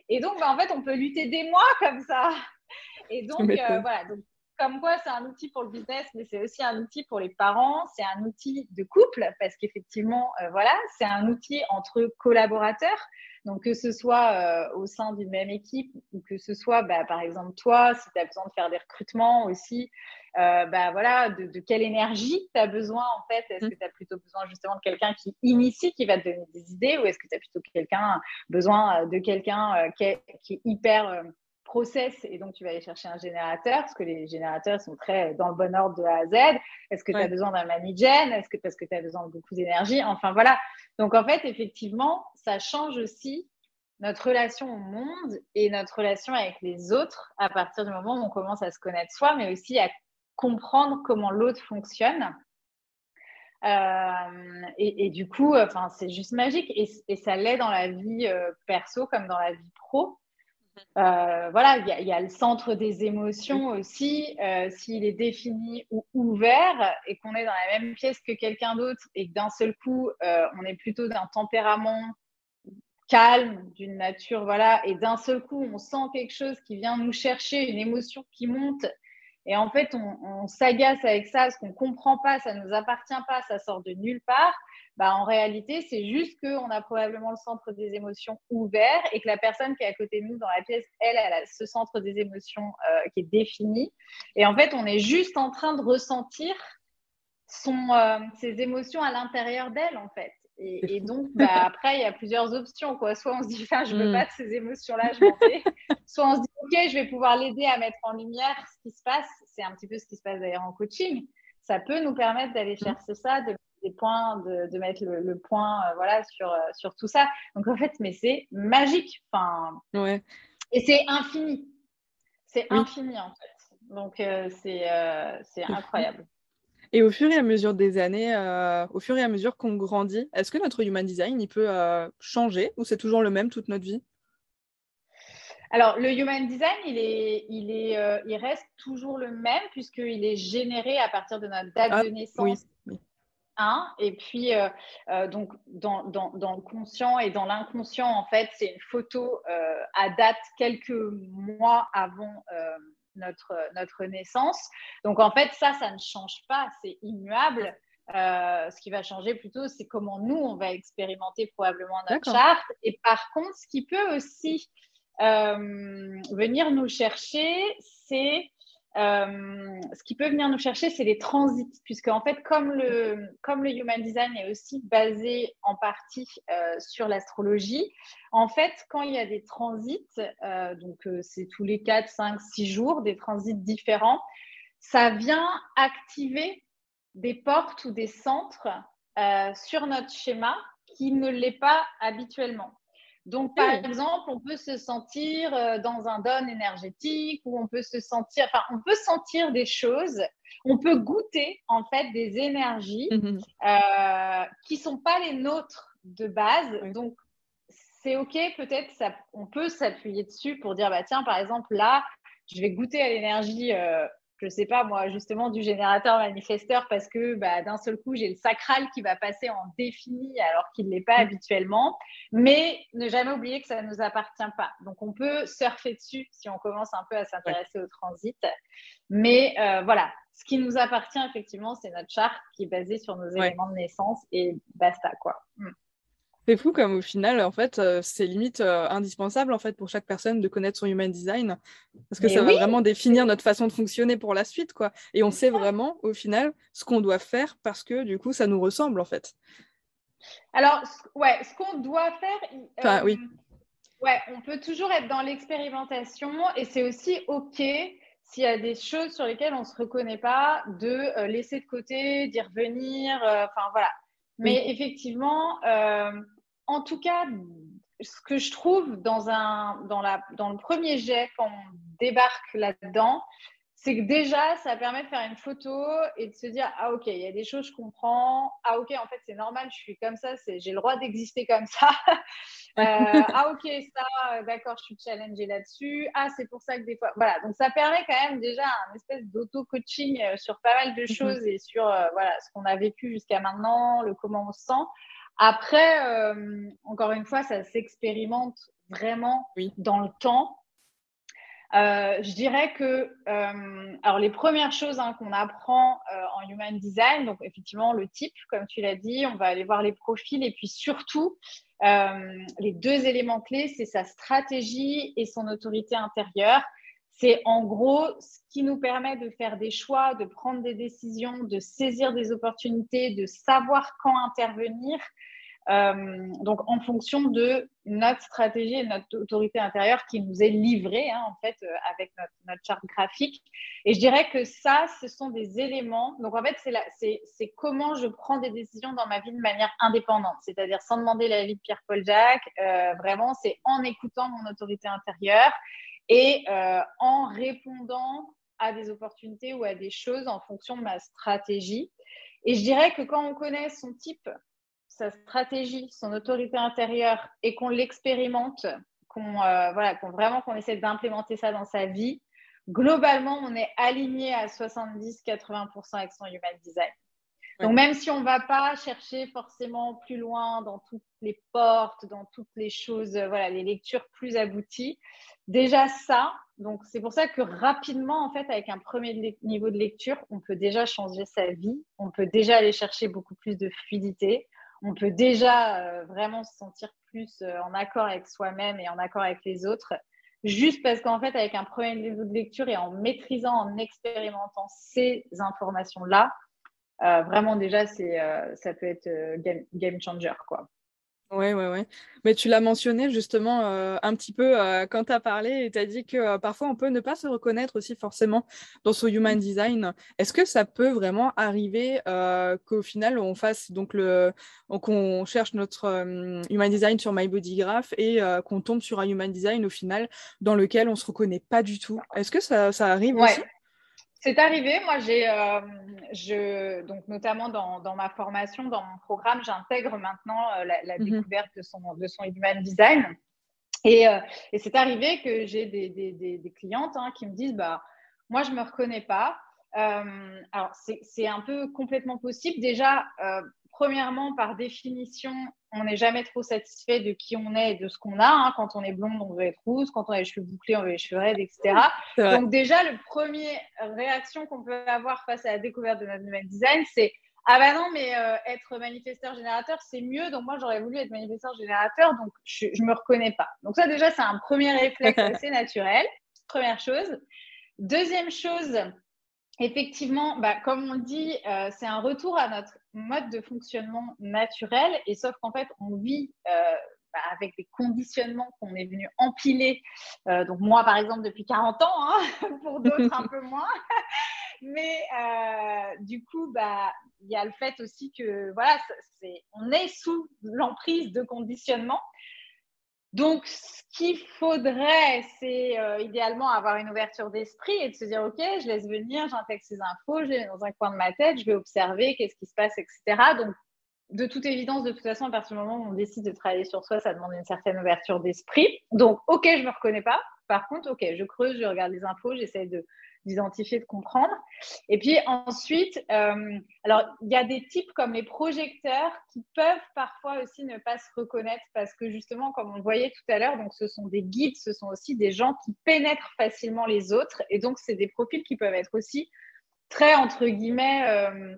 Et donc, bah, en fait, on peut lutter des mois comme ça. Et donc, euh, voilà. Donc, comme quoi, c'est un outil pour le business, mais c'est aussi un outil pour les parents. C'est un outil de couple parce qu'effectivement, euh, voilà, c'est un outil entre collaborateurs. Donc, que ce soit euh, au sein d'une même équipe ou que ce soit, bah, par exemple, toi, si tu as besoin de faire des recrutements aussi, euh, bah, voilà, de, quelle énergie tu as besoin en fait? Est-ce mm. que tu as plutôt besoin justement de quelqu'un qui initie, qui va te donner des idées ou est-ce que tu as plutôt quelqu'un, besoin de quelqu'un qui, qui, est hyper process et donc tu vas aller chercher un générateur parce que les générateurs sont très dans le bon ordre de A à Z. Est-ce que tu as besoin d'un manager Est-ce que parce que tu as besoin de beaucoup d'énergie? Enfin voilà. Donc en fait, effectivement, ça change aussi notre relation au monde et notre relation avec les autres à partir du moment où on commence à se connaître soi, mais aussi à comprendre comment l'autre fonctionne. Euh, et, du coup, enfin, c'est juste magique et, ça l'est dans la vie euh, perso comme dans la vie pro. Euh, voilà, il y, a le centre des émotions aussi. Euh, s'il est défini ou ouvert et qu'on est dans la même pièce que quelqu'un d'autre et que d'un seul coup, euh, on est plutôt d'un tempérament calme, d'une nature, voilà, et d'un seul coup, on sent quelque chose qui vient nous chercher, une émotion qui monte. Et en fait, on, on s'agace avec ça parce qu'on ne comprend pas, ça ne nous appartient pas, ça sort de nulle part bah, en réalité, c'est juste qu'on a probablement le centre des émotions ouvert et que la personne qui est à côté de nous dans la pièce, elle, elle a ce centre des émotions euh, qui est défini. Et en fait, on est juste en train de ressentir son, euh, ses émotions à l'intérieur d'elle, en fait. Et, donc, bah, après, il y a plusieurs options. Quoi. Soit on se dit, je ne veux mm. pas de ces émotions-là, je m'en vais. Soit on se dit, OK, je vais pouvoir l'aider à mettre en lumière ce qui se passe. C'est un petit peu ce qui se passe d'ailleurs en coaching. Ça peut nous permettre d'aller mm. chercher ça, de des points, de, mettre le, point euh, voilà, sur, euh, sur tout ça. Donc en fait, mais c'est magique. Enfin, ouais. Et c'est infini. C'est infini en fait. Donc euh, c'est incroyable. Et au fur et à mesure des années, au fur et à mesure qu'on grandit, est-ce que notre human design, il peut changer ou c'est toujours le même toute notre vie? Alors, le human design, il, est, il, est, euh, il reste toujours le même puisqu'il est généré à partir de notre date ah, de naissance. Oui, et puis, donc, dans, dans, dans, le conscient et dans l'inconscient, en fait, c'est une photo à date quelques mois avant notre, notre naissance. Donc, en fait, ça, ça ne change pas, c'est immuable. Euh, ce qui va changer plutôt, c'est comment nous, on va expérimenter probablement notre charte. Et par contre, ce qui peut aussi euh, venir nous chercher, c'est euh, ce qui peut venir nous chercher, c'est les transits, puisque en fait, comme le, Human Design est aussi basé en partie euh, sur l'astrologie, en fait, quand il y a des transits, euh, donc c'est tous les 4, 5, 6 jours, des transits différents, ça vient activer des portes ou des centres sur notre schéma qui ne l'est pas habituellement. Donc, par exemple, on peut se sentir euh, dans un don énergétique ou on peut se sentir, enfin, on peut sentir des choses, on peut goûter en fait des énergies mmh euh, qui sont pas les nôtres de base. Donc, c'est OK, peut-être on peut s'appuyer dessus pour dire, bah, tiens, par exemple, là, je vais goûter à l'énergie euh, je sais pas moi, justement du générateur manifesteur parce que bah, d'un seul coup, j'ai le sacral qui va passer en défini alors qu'il ne l'est pas mm. habituellement. Mais ne jamais oublier que ça ne nous appartient pas. Donc, on peut surfer dessus si on commence un peu à s'intéresser au transit. Mais euh, voilà, ce qui nous appartient effectivement, c'est notre charte qui est basée sur nos éléments de naissance et basta quoi. Mm. C'est fou comme au final, en fait, euh, c'est limite euh, indispensable en fait pour chaque personne de connaître son human design parce que ça va vraiment définir notre façon de fonctionner pour la suite, quoi. Et on sait vraiment au final ce qu'on doit faire parce que du coup, ça nous ressemble en fait. Alors, ouais, ce qu'on doit faire. Enfin, oui. Euh, ouais, on peut toujours être dans l'expérimentation et c'est aussi ok s'il y a des choses sur lesquelles on ne se reconnaît pas, de laisser de côté, d'y revenir. Enfin voilà. Mais effectivement, en tout cas, ce que je trouve dans, un, dans, la, dans le premier jet, quand on débarque là-dedans, c'est que déjà, ça permet de faire une photo et de se dire Ah, ok, il y a des choses, je comprends. Ah, ok, en fait, c'est normal, je suis comme ça, j'ai le droit d'exister comme ça. Euh, ah, ok, ça, d'accord, je suis challengée là-dessus. Ah, c'est pour ça que des fois. Voilà, donc ça permet quand même déjà un espèce d'auto-coaching euh, sur pas mal de mhm. choses et sur euh, voilà, ce qu'on a vécu jusqu'à maintenant, le comment on se sent. Après, euh, encore une fois, ça s'expérimente vraiment dans le temps. Euh, je dirais que euh, alors les premières choses hein, qu'on apprend en human design, donc effectivement le type, comme tu l'as dit, on va aller voir les profils et puis surtout les deux éléments clés, c'est sa stratégie et son autorité intérieure. C'est en gros ce qui nous permet de faire des choix, de prendre des décisions, de saisir des opportunités, de savoir quand intervenir. Euh, donc, en fonction de notre stratégie et notre autorité intérieure qui nous est livrée, hein, en fait, euh, avec notre, charte graphique. Et je dirais que ça, ce sont des éléments. Donc, en fait, c'est comment je prends des décisions dans ma vie de manière indépendante, c'est-à-dire sans demander l'avis de Pierre-Paul Jacques. Euh, vraiment, c'est en écoutant mon autorité intérieure et euh, en répondant à des opportunités ou à des choses en fonction de ma stratégie. Et je dirais que quand on connaît son type, sa stratégie, son autorité intérieure et qu'on l'expérimente, qu'on euh, voilà, vraiment qu'on essaie d'implémenter ça dans sa vie, globalement, on est aligné à 70-80% avec son human design. Donc, même si on ne va pas chercher forcément plus loin dans toutes les portes, dans toutes les choses, euh, voilà, les lectures plus abouties, déjà ça, donc c'est pour ça que rapidement, en fait, avec un premier niveau de lecture, on peut déjà changer sa vie, on peut déjà aller chercher beaucoup plus de fluidité, on peut déjà euh, vraiment se sentir plus euh, en accord avec soi-même et en accord avec les autres, juste parce qu'en fait, avec un premier niveau de lecture et en maîtrisant, en expérimentant ces informations-là, euh, vraiment déjà, c'est, euh, ça peut être euh, game, changer. Quoi. Oui, oui, oui. Mais tu l'as mentionné justement un petit peu quand tu as parlé et tu as dit que parfois on peut ne pas se reconnaître aussi forcément dans son human design. Est-ce que ça peut vraiment arriver qu'au final on fasse donc le qu'on cherche notre human design sur My Body Graph et qu'on tombe sur un human design au final dans lequel on se reconnaît pas du tout? Est-ce que ça, ça arrive aussi? C'est arrivé. Moi, j'ai, euh, je, donc notamment dans, dans, ma formation, dans mon programme, j'intègre maintenant euh, la, mhm. découverte de son, de son human design. Et, euh, et c'est arrivé que j'ai des, des, des, clientes hein, qui me disent, bah, moi, je me reconnais pas. alors, c'est un peu complètement possible. Déjà, premièrement, par définition, on n'est jamais trop satisfait de qui on est et de ce qu'on a. Hein. Quand on est blonde, on veut être rousse. Quand on a les cheveux bouclés, on veut les cheveux raides, etc. Donc déjà, le premier réaction qu'on peut avoir face à la découverte de notre human design, c'est ah bah non, mais euh, être manifesteur générateur, c'est mieux. Donc moi, j'aurais voulu être manifesteur générateur, donc je ne me reconnais pas. Donc ça, déjà, c'est un premier réflexe assez naturel. Première chose. Deuxième chose, effectivement, bah, comme on dit, euh, c'est un retour à notre mode de fonctionnement naturel. Et sauf qu'en fait, on vit euh, bah, avec des conditionnements qu'on est venu empiler. Euh, donc moi, par exemple, depuis 40 ans, hein, pour d'autres un peu moins. Mais du coup, bah, il y a le fait aussi que voilà, on est sous l'emprise de conditionnement. Donc, ce qu'il faudrait, c'est euh, idéalement avoir une ouverture d'esprit et de se dire, OK, je laisse venir, j'intègre ces infos, je les mets dans un coin de ma tête, je vais observer qu'est-ce qui se passe, etc. Donc, de toute évidence, de toute façon, à partir du moment où on décide de travailler sur soi, ça demande une certaine ouverture d'esprit. Donc, OK, je ne me reconnais pas. Par contre, OK, je creuse, je regarde les infos, j'essaie de, d'identifier, de comprendre. Et puis ensuite, euh, alors il y a des types comme les projecteurs qui peuvent parfois aussi ne pas se reconnaître parce que justement, comme on le voyait tout à l'heure, donc ce sont des guides, ce sont aussi des gens qui pénètrent facilement les autres. Et donc, c'est des profils qui peuvent être aussi très, entre guillemets, euh,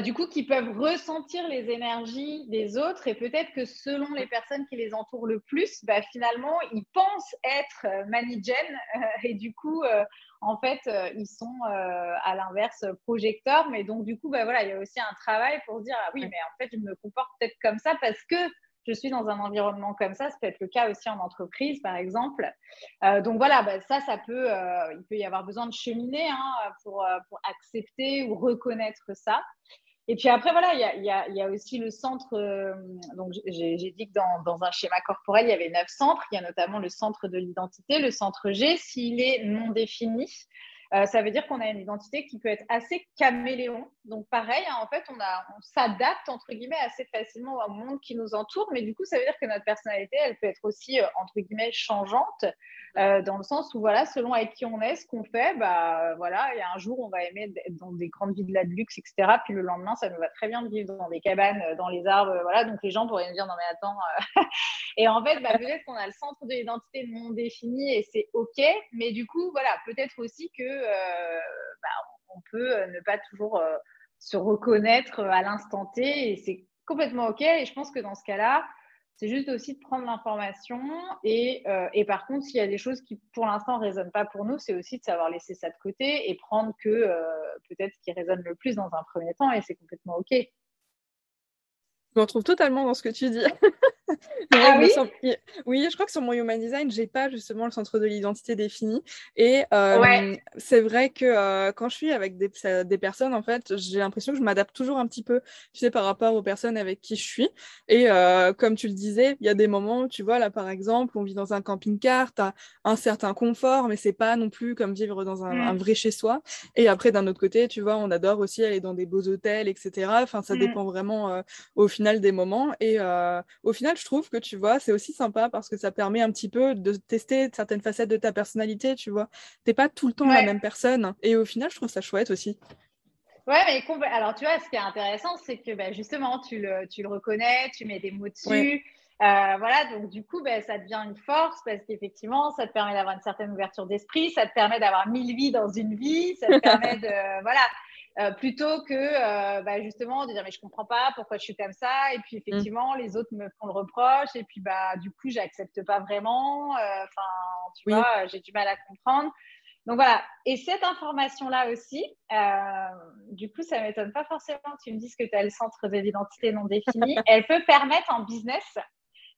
du coup, qui peuvent ressentir les énergies des autres et peut-être que selon les personnes qui les entourent le plus, bah, finalement, ils pensent être euh, manigènes euh, et du coup, euh, en fait, ils sont à l'inverse projecteurs. Mais donc, du coup, bah, voilà, il y a aussi un travail pour dire, ah oui, mais en fait, je me comporte peut-être comme ça parce que je suis dans un environnement comme ça. Ça peut être le cas aussi en entreprise, par exemple. donc voilà, bah, ça, ça peut, il peut y avoir besoin de cheminer hein, pour, pour accepter ou reconnaître ça. Et puis après, voilà, il y a, aussi le centre. Euh, donc, j'ai dit que dans, un schéma corporel, il y avait neuf centres. Il y a notamment le centre de l'identité, le centre G. S'il est non défini, euh, ça veut dire qu'on a une identité qui peut être assez caméléon. Donc, pareil, hein, en fait, on, on s'adapte, entre guillemets, assez facilement au monde qui nous entoure. Mais du coup, ça veut dire que notre personnalité, elle peut être aussi, euh, entre guillemets, changeante. Euh, dans le sens où, voilà, selon avec qui on est, ce qu'on fait, bah, voilà, il y a un jour, on va aimer être dans des grandes villas de luxe, etc. Puis le lendemain, ça nous va très bien de vivre dans des cabanes, dans les arbres, voilà. Donc les gens pourraient me dire, non mais attends. Et en fait, bah, peut-être qu'on a le centre de l'identité non défini et c'est OK. Mais du coup, voilà, peut-être aussi que bah, on peut ne pas toujours se reconnaître à l'instant T et c'est complètement OK. Et je pense que dans ce cas-là, c'est juste aussi de prendre l'information et, euh, et, par contre, s'il y a des choses qui pour l'instant ne résonnent pas pour nous, c'est aussi de savoir laisser ça de côté et prendre que euh, peut-être ce qui résonne le plus dans un premier temps et c'est complètement OK. Je me retrouve totalement dans ce que tu dis. Ah oui, oui, je crois que sur mon Human Design, j'ai pas justement le centre de l'identité défini. Et euh, c'est vrai que euh, quand je suis avec des, des personnes, en fait, j'ai l'impression que je m'adapte toujours un petit peu, tu sais, par rapport aux personnes avec qui je suis. Et euh, comme tu le disais, il y a des moments où, tu vois, là, par exemple, on vit dans un camping-car, tu as un certain confort, mais c'est pas non plus comme vivre dans un, mmh. vrai chez-soi. Et après, d'un autre côté, tu vois, on adore aussi aller dans des beaux hôtels, etc. Enfin, ça mmh. dépend vraiment au final des moments. Et au final, je trouve que tu vois, c'est aussi sympa parce que ça permet un petit peu de tester certaines facettes de ta personnalité, tu vois. T'es pas tout le temps la même personne. Et au final, je trouve ça chouette aussi. Ouais, mais alors tu vois, ce qui est intéressant, c'est que bah, justement, tu le, tu le reconnais, tu mets des mots dessus. Euh, voilà, donc du coup, bah, ça devient une force parce qu'effectivement, ça te permet d'avoir une certaine ouverture d'esprit, ça te permet d'avoir mille vies dans une vie, ça te permet de, voilà, euh, plutôt que euh, bah, justement de dire mais je comprends pas pourquoi je suis comme ça et puis mm. effectivement les autres me font le reproche et puis bah du coup j'accepte pas vraiment euh, enfin tu vois j'ai du mal à comprendre. Donc voilà. Et cette information là aussi du coup ça m'étonne pas forcément que tu me dises que tu as le centre de l'identité non définie. Elle peut permettre en business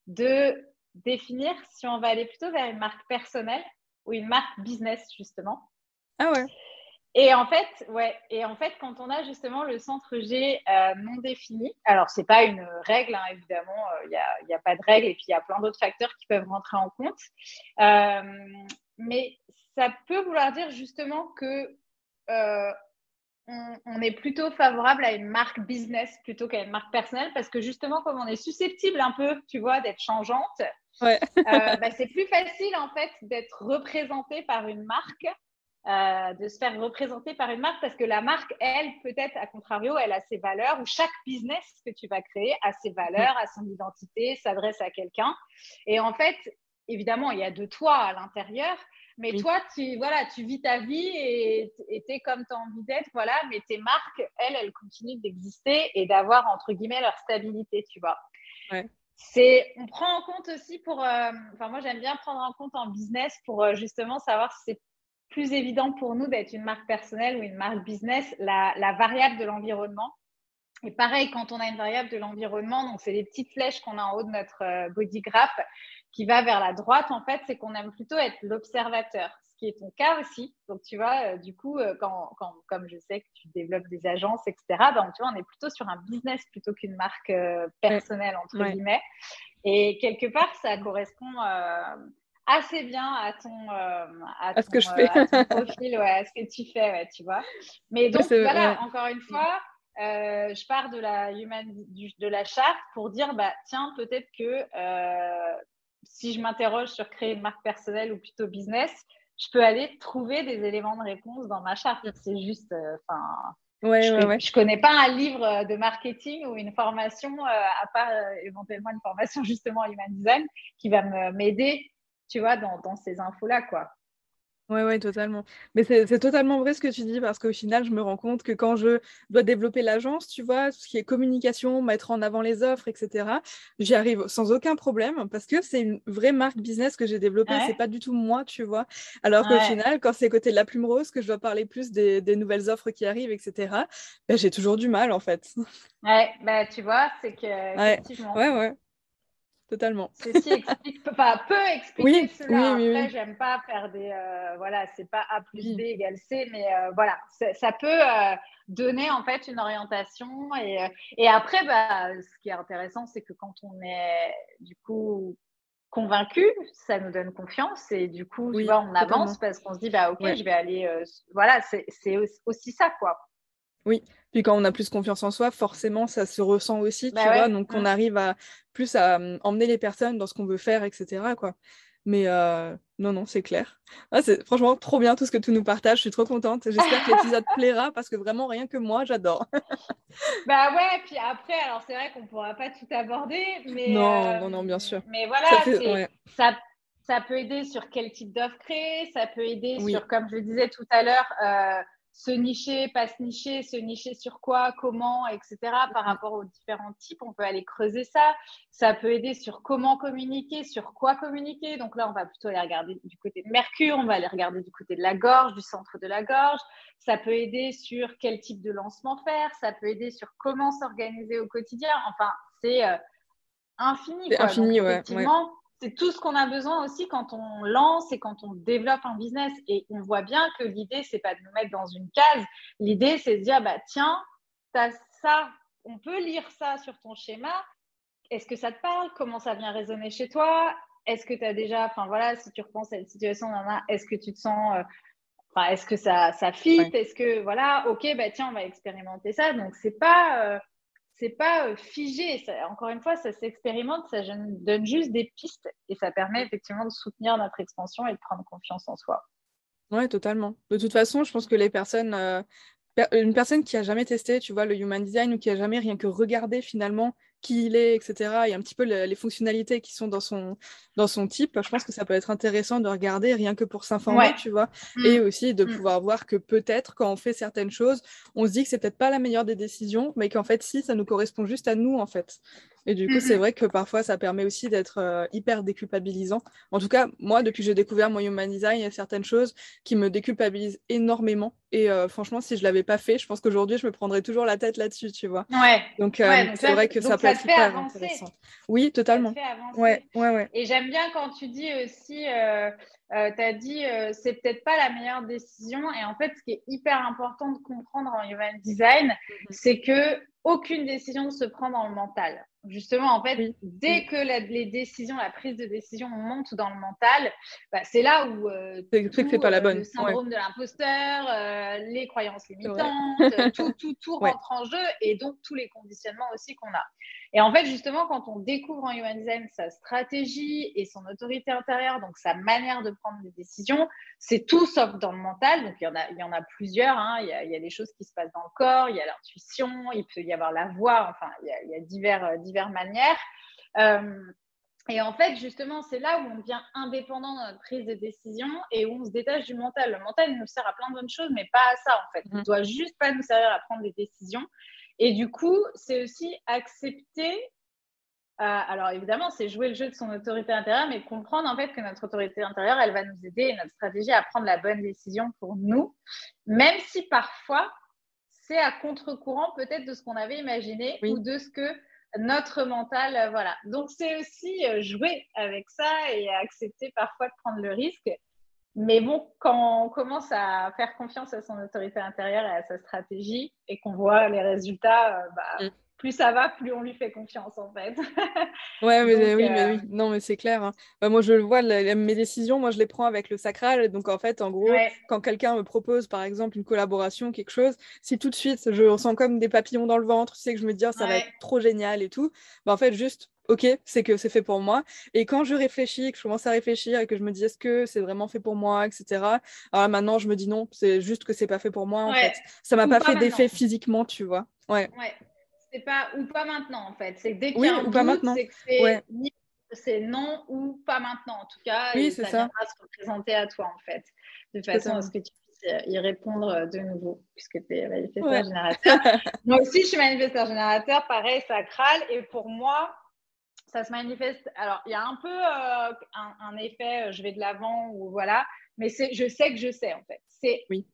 de définir si on va aller plutôt vers une marque personnelle ou une marque business justement. Ah ouais. Et en fait, ouais, et en fait, quand on a justement le centre G euh, non défini, alors c'est pas une règle, hein, évidemment, il euh, n'y a, a, pas de règle, et puis il y a plein d'autres facteurs qui peuvent rentrer en compte, euh, mais ça peut vouloir dire justement que on, est plutôt favorable à une marque business plutôt qu'à une marque personnelle parce que justement, comme on est susceptible un peu, tu vois, d'être changeante, bah, c'est plus facile en fait d'être représenté par une marque euh, de se faire représenter par une marque parce que la marque, elle, peut-être, à contrario, elle a ses valeurs ou chaque business que tu vas créer a ses valeurs, a son identité, s'adresse à quelqu'un. Et en fait, évidemment, il y a de toi à l'intérieur, mais toi, tu, voilà, tu vis ta vie et tu es comme tu as envie d'être, voilà, mais tes marques, elles, elles continuent d'exister et d'avoir, entre guillemets, leur stabilité, tu vois. C'est, on prend en compte aussi pour, euh, enfin moi j'aime bien prendre en compte en business pour euh, justement savoir si c'est plus évident pour nous d'être une marque personnelle ou une marque business, la, variable de l'environnement. Et pareil, quand on a une variable de l'environnement, donc c'est les petites flèches qu'on a en haut de notre euh, body graph qui va vers la droite, en fait, c'est qu'on aime plutôt être l'observateur, ce qui est ton cas aussi. Donc, tu vois, euh, du coup, euh, quand, comme je sais que tu développes des agences, etc., donc, tu vois, on est plutôt sur un business plutôt qu'une marque personnelle, entre guillemets. Et quelque part, ça correspond assez bien à ton, euh, à, ce que je fais. Euh, profil, ouais, à ce que tu fais, tu vois. Mais donc, voilà, encore une fois, euh, je pars de la, human, de la charte pour dire, bah, tiens, peut-être que si je m'interroge sur créer une marque personnelle ou plutôt business, je peux aller trouver des éléments de réponse dans ma charte. C'est juste, enfin, Ouais, je ne ouais, connais pas un livre de marketing ou une formation, à part éventuellement une formation justement en human design, qui va m'aider tu vois, dans, ces infos-là, quoi. Oui, oui, totalement. Mais c'est totalement vrai ce que tu dis parce qu'au final, je me rends compte que quand je dois développer l'agence, tu vois, tout ce qui est communication, mettre en avant les offres, etc., j'y arrive sans aucun problème parce que c'est une vraie marque business que j'ai développée. C'est pas du tout moi, tu vois. Alors qu'au final, quand c'est côté de la plume rose, que je dois parler plus des, nouvelles offres qui arrivent, etc., ben, j'ai toujours du mal en fait. Ouais, bah, tu vois, c'est que. Ouais, ouais, ouais. Totalement. Ceci explique, enfin, peut expliquer cela. Oui, Après, j'aime pas faire des. Euh, voilà, c'est pas A plus B égale C, mais euh, voilà, ça peut euh, donner en fait une orientation. Et, et après, bah, ce qui est intéressant, c'est que quand on est du coup convaincu, ça nous donne confiance et du coup, tu vois, on avance parce qu'on se dit, bah, ok, je vais aller. voilà, c'est aussi ça, quoi. Oui, puis quand on a plus confiance en soi, forcément, ça se ressent aussi, tu bah vois. Donc, on arrive à plus à mmh, emmener les personnes dans ce qu'on veut faire, etc. Quoi. Mais euh, non, non, c'est clair. Ah, c'est franchement trop bien tout ce que tu nous partages. Je suis trop contente. J'espère que l'épisode plaira parce que vraiment, rien que moi, j'adore. bah ouais, puis après, alors c'est vrai qu'on ne pourra pas tout aborder. Mais, non, euh, non, non, bien sûr. Mais voilà, ça, ça, peut aider sur quel type d'offre créer. Ça peut aider sur, comme je le disais tout à l'heure, euh, se nicher, pas se nicher, se nicher sur quoi, comment, etc. Par rapport aux différents types, on peut aller creuser ça. Ça peut aider sur comment communiquer, sur quoi communiquer. Donc là, on va plutôt aller regarder du côté de Mercure, on va aller regarder du côté de la gorge, du centre de la gorge. Ça peut aider sur quel type de lancement faire. Ça peut aider sur comment s'organiser au quotidien. Enfin, c'est euh, infini. C'est infini, ouais c'est tout ce qu'on a besoin aussi quand on lance et quand on développe un business. Et on voit bien que l'idée, c'est pas de nous mettre dans une case. L'idée, c'est de dire, bah, tiens, as ça, on peut lire ça sur ton schéma. Est-ce que ça te parle? Comment ça vient résonner chez toi? Est-ce que tu as déjà, enfin voilà, si tu repenses à une situation, est-ce que tu te sens, euh, enfin, est-ce que ça, ça fit? Est-ce que, voilà, ok, bah tiens, on va expérimenter ça. Donc, c'est pas. Euh, c'est pas euh, figé. encore une fois, ça s'expérimente, ça donne juste des pistes et ça permet effectivement de soutenir notre expansion et de prendre confiance en soi. Oui, totalement. De toute façon, je pense que les personnes, euh, une personne qui a jamais testé, tu vois, le human design ou qui a jamais rien que regardé finalement qui il est, etc. Et un petit peu les fonctionnalités qui sont dans son, dans son type. Je pense que ça peut être intéressant de regarder rien que pour s'informer, tu vois. Mm. Et aussi de mm. pouvoir voir que peut-être quand on fait certaines choses, on se dit que c'est peut-être pas la meilleure des décisions, mais qu'en fait, si, ça nous correspond juste à nous, en fait. Et du coup, c'est vrai que parfois, ça permet aussi d'être euh, hyper déculpabilisant. En tout cas, moi, depuis que j'ai découvert mon human design, il y a certaines choses qui me déculpabilisent énormément. Et euh, franchement, si je l'avais pas fait, je pense qu'aujourd'hui, je me prendrais toujours la tête là-dessus, tu vois. Ouais. Donc, euh, c'est vrai que ça peut être hyper intéressant. Oui, totalement. Ouais, ouais, ouais. Et j'aime bien quand tu dis aussi, tu as dit, c'est peut-être pas la meilleure décision. Et en fait, ce qui est hyper important de comprendre en human design, mm-hmm. c'est que aucune décision ne se prend dans le mental. Justement, en fait, dès que les décisions, la prise de décision monte dans le mental, bah, c'est là où euh, tout, pas la bonne. le syndrome de l'imposteur, euh, les croyances limitantes, tout, tout, tout rentre en jeu et donc tous les conditionnements aussi qu'on a. Et en fait, justement, quand on découvre en Human Design sa stratégie et son autorité intérieure, donc sa manière de prendre des décisions, c'est tout sauf dans le mental. Donc, il y en a, il y en a plusieurs. Hein. Il, y a, il, y a, des choses qui se passent dans le corps, il y a l'intuition, il peut y avoir la voix, enfin, il y a, il y a divers, euh, divers manières. Euh, et en fait, justement, c'est là où on devient indépendant dans notre prise de décision et où on se détache du mental. Le mental, il nous sert à plein de bonnes choses, mais pas à ça, en fait. Il ne mmh. doit juste pas nous servir à prendre des décisions. Et du coup, c'est aussi accepter. Euh, alors évidemment, c'est jouer le jeu de son autorité intérieure, mais comprendre en fait que notre autorité intérieure, elle va nous aider et notre stratégie à prendre la bonne décision pour nous, même si parfois c'est à contre-courant peut-être de ce qu'on avait imaginé ou de ce que notre mental, euh, voilà. Donc c'est aussi euh, jouer avec ça et accepter parfois de prendre le risque. Mais bon, quand on commence à faire confiance à son autorité intérieure et à sa stratégie et qu'on voit les résultats, euh, bah, mm. plus ça va, plus on lui fait confiance en fait. ouais, mais, oui, mais euh, oui, non, mais c'est clair. Hein. Bah, moi, je le vois, mes décisions, moi, je les prends avec le sacral. Donc, en fait, en gros, quand quelqu'un me propose, par exemple, une collaboration, quelque chose, si tout de suite, je ressens comme des papillons dans le ventre, tu sais que je me dis, oh, ça va être trop génial et tout, bah, en fait, juste ok, c'est que c'est fait pour moi. Et quand je réfléchis, que je commence à réfléchir et que je me dis est-ce que c'est vraiment fait pour moi, etc. Alors maintenant, je me dis non, c'est juste que c'est pas fait pour moi en fait. Ça m'a pas, fait d'effet physiquement, tu vois. Ouais. ouais. C'est pas ou pas maintenant en fait. C'est dès qu'il y a un ou pas maintenant. c'est non ou pas maintenant en tout cas. Oui, c'est ça. va se représenter à toi en fait, de façon à ce que tu puisses y répondre euh, de nouveau, puisque tu es manifesteur générateur. moi aussi, je suis manifesteur générateur, pareil, sacral. Et pour moi, ça se manifeste. Alors, il y a un peu euh, un, effet, euh, je vais de l'avant ou voilà, mais c'est, je sais que je sais en fait. C'est oui.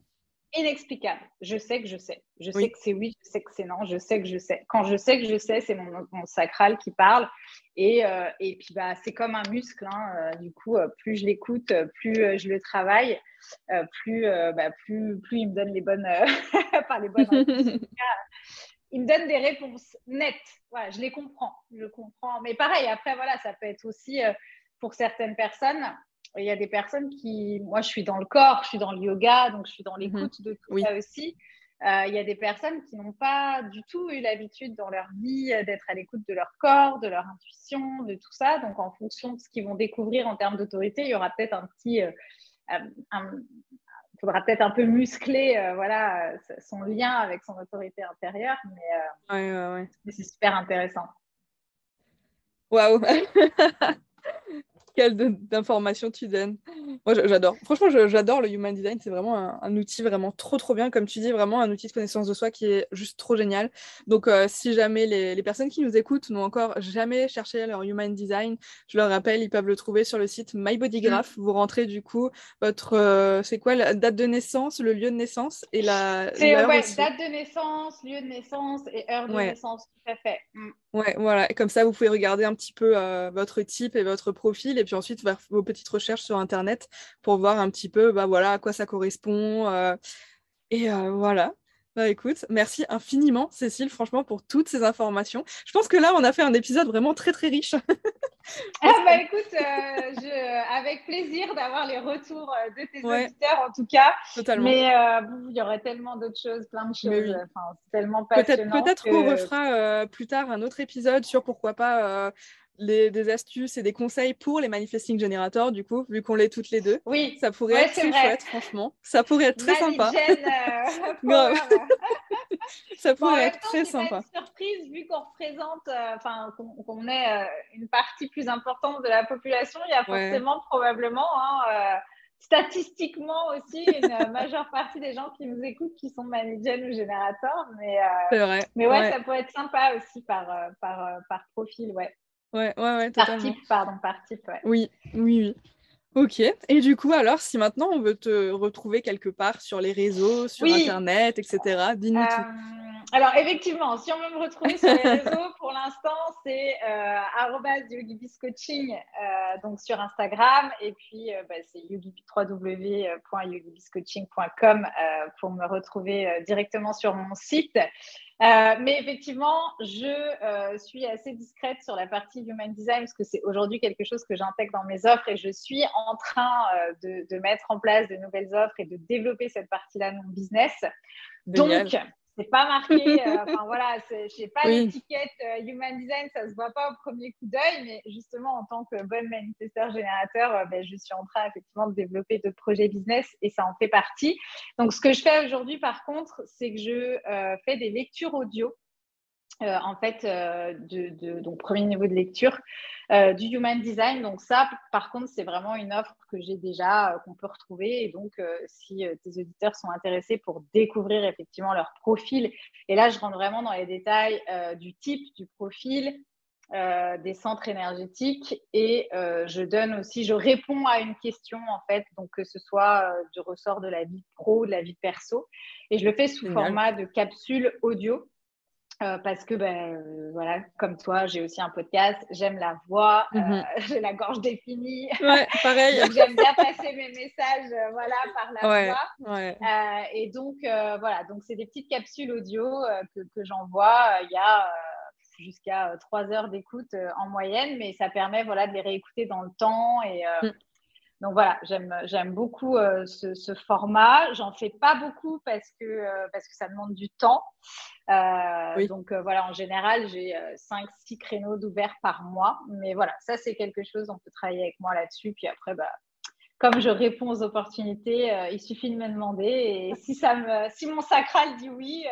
inexplicable. Je sais que je sais. Je sais que c'est oui, je sais que c'est non, je sais que je sais. Quand je sais que je sais, c'est mon, mon sacral qui parle. Et, euh, et puis, bah, c'est comme un muscle. Hein. du coup, plus je l'écoute, plus je le travaille, plus, bah, plus, plus il me donne les bonnes, pas les bonnes il me donne des réponses nettes. Voilà, je les comprends, je comprends. Mais pareil, après, voilà, ça peut être aussi euh, pour certaines personnes. Il y a des personnes qui, moi, je suis dans le corps, je suis dans le yoga, donc je suis dans mhm. l'écoute de tout ça aussi. Euh, il y a des personnes qui n'ont pas du tout eu l'habitude dans leur vie d'être à l'écoute de leur corps, de leur intuition, de tout ça. Donc, en fonction de ce qu'ils vont découvrir en termes d'autorité, il y aura peut-être un petit, euh, un, faudra peut-être un peu muscler euh, voilà, son lien avec son autorité intérieure, mais, euh, mais c'est super intéressant. Waouh quelle d'informations tu donnes. Moi, j'adore. Franchement, j'adore le Human Design. C'est vraiment un, outil vraiment trop, trop bien. Comme tu dis, vraiment un outil de connaissance de soi qui est juste trop génial. Donc, euh, si jamais les, personnes qui nous écoutent n'ont encore jamais cherché leur Human Design, je leur rappelle, ils peuvent le trouver sur le site MyBodygraph. Mm. Vous rentrez du coup votre, euh, c'est quoi, la date de naissance, le lieu de naissance et la. C'est ouais, date de naissance, lieu de naissance et heure de naissance. Tout à fait. Mm. Ouais, voilà. Comme ça, vous pouvez regarder un petit peu euh, votre type et votre profil, et puis ensuite faire vos petites recherches sur Internet pour voir un petit peu, bah voilà, à quoi ça correspond. Euh, et euh, voilà. Bah écoute, merci infiniment Cécile, franchement, pour toutes ces informations. Je pense que là, on a fait un épisode vraiment très très riche. ah bah écoute, je, avec plaisir d'avoir les retours de tes auditeurs en tout cas. Totalement. Mais il y aurait tellement d'autres choses, plein de choses. Enfin, tellement passionnant. Peut-être qu'on refera plus tard un autre épisode sur pourquoi pas des astuces et des conseils pour les manifesting generators, du coup, vu qu'on l'est toutes les deux. Oui. Ça pourrait être très chouette, franchement. Ça pourrait être très sympa. Euh, ça pourrait être très sympa. Une surprise, vu qu'on représente, euh, enfin, qu'on est euh, une partie plus importante de la population, il y a forcément, probablement, hein, statistiquement aussi, une majeure partie des gens qui nous écoutent qui sont managers ou générateurs. Mais, vrai. mais ouais, ça pourrait être sympa aussi par, par, par profil, ouais. Ouais, ouais, ouais, totalement. Par type, pardon, par type, ouais. Oui, oui, oui. Ok. Et du coup, alors, si maintenant on veut te retrouver quelque part sur les réseaux, sur Internet, etc., dis-nous tout. Euh, alors, effectivement, si on veut me retrouver sur les réseaux, pour l'instant, c'est euh, yogibiscoaching, euh, donc sur Instagram. Et puis, euh, bah, c'est www.yogibiscoaching.com euh, pour me retrouver directement sur mon site. mais effectivement, je suis assez discrète sur la partie Human Design parce que c'est aujourd'hui quelque chose que j'intègre dans mes offres et je suis en train de, de, mettre en place de nouvelles offres et de développer cette partie-là de mon business. Donc, c'est pas marqué, euh, enfin voilà, je n'ai pas l'étiquette euh, Human Design, ça se voit pas au premier coup d'œil, mais justement en tant que bonne manifesteur générateur, euh, ben, je suis en train effectivement de développer de projets business et ça en fait partie. Donc ce que je fais aujourd'hui par contre, c'est que je fais des lectures audio euh, en fait, euh, de, donc premier niveau de lecture euh, du Human Design. Donc ça, par contre, c'est vraiment une offre que j'ai déjà, qu'on peut retrouver. Et donc, si tes auditeurs sont intéressés pour découvrir effectivement leur profil, et là, je rentre vraiment dans les détails du type du profil, des centres énergétiques et je donne aussi, je réponds à une question en fait, donc que ce soit du ressort de la vie pro, de la vie perso, et je le fais sous format de capsule audio. Euh, parce que, ben, euh, voilà, comme toi, j'ai aussi un podcast, j'aime la voix, euh, mhm. j'ai la gorge définie. Ouais, pareil. j'aime bien passer mes messages, voilà, par la voix. et donc, voilà, donc c'est des petites capsules audio que, que j'envoie. Il y a jusqu'à trois heures d'écoute en moyenne, mais ça permet, voilà, de les réécouter dans le temps et. Mm. Donc voilà, j'aime beaucoup euh, ce, format. J'en fais pas beaucoup parce que, euh, parce que ça demande du temps. Euh, donc voilà, en général, j'ai 5-6 créneaux d'ouvert par mois. Mais voilà, ça c'est quelque chose, on peut travailler avec moi là-dessus. Puis après, bah, comme je réponds aux opportunités, il suffit de me demander. Et si, ça me, si mon sacral dit oui,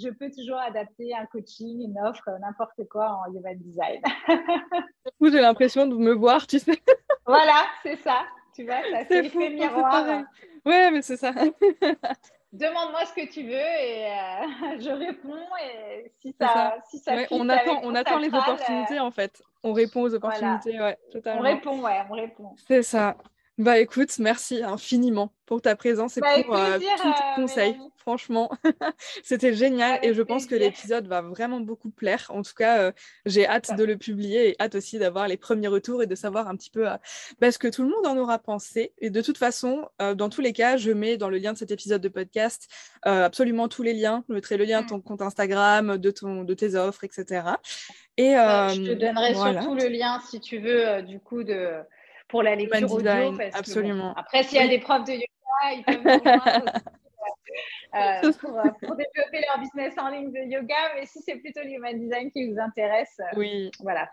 je peux toujours adapter un coaching, une offre, n'importe quoi en human design. j'ai l'impression de me voir, tu sais. voilà, c'est ça. Tu vois, ça c'est fait miroir. Ouais, mais c'est ça. Demande-moi ce que tu veux et euh, je réponds. Et si ça, si ça on attend, on attend les opportunités en fait. On répond aux opportunités, ouais, totalement. On répond, ouais, on répond. C'est ça. Bah écoute, merci infiniment pour ta présence et bah, pour euh, tous tes euh, conseils. Franchement, c'était génial et je pense que l'épisode va vraiment beaucoup plaire. En tout cas, euh, j'ai hâte de le publier et hâte aussi d'avoir les premiers retours et de savoir un petit peu bah, ce que tout le monde en aura pensé. Et de toute façon, dans tous les cas, je mets dans le lien de cet épisode de podcast absolument tous les liens. Je mettrai le lien de ton compte Instagram, de, ton, de tes offres, etc. Et, je te donnerai surtout le lien si tu veux, du coup, de pour la lecture audio. absolument. après, s'il y a des profs de yoga, ils peuvent me euh, euh, pour, développer leur business en ligne de yoga. Mais si c'est plutôt l'human design qui vous intéresse, euh, oui. voilà.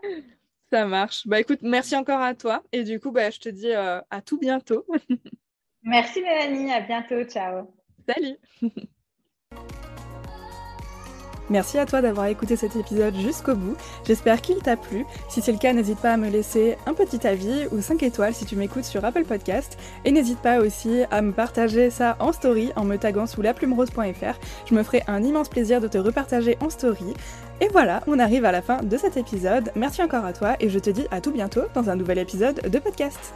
Ça marche. Bah écoute, merci encore à toi. Et du coup, bah, je te dis à tout bientôt. merci Mélanie, à bientôt. Ciao. Salut. Merci à toi d'avoir écouté cet épisode jusqu'au bout. J'espère qu'il t'a plu. Si c'est le cas, n'hésite pas à me laisser un petit avis ou 5 étoiles si tu m'écoutes sur Apple Podcast. Et n'hésite pas aussi à me partager ça en story en me taguant sous laplumerose.fr. Je me ferai un immense plaisir de te repartager en story. Et voilà, on arrive à la fin de cet épisode. Merci encore à toi et je te dis à tout bientôt dans un nouvel épisode de podcast.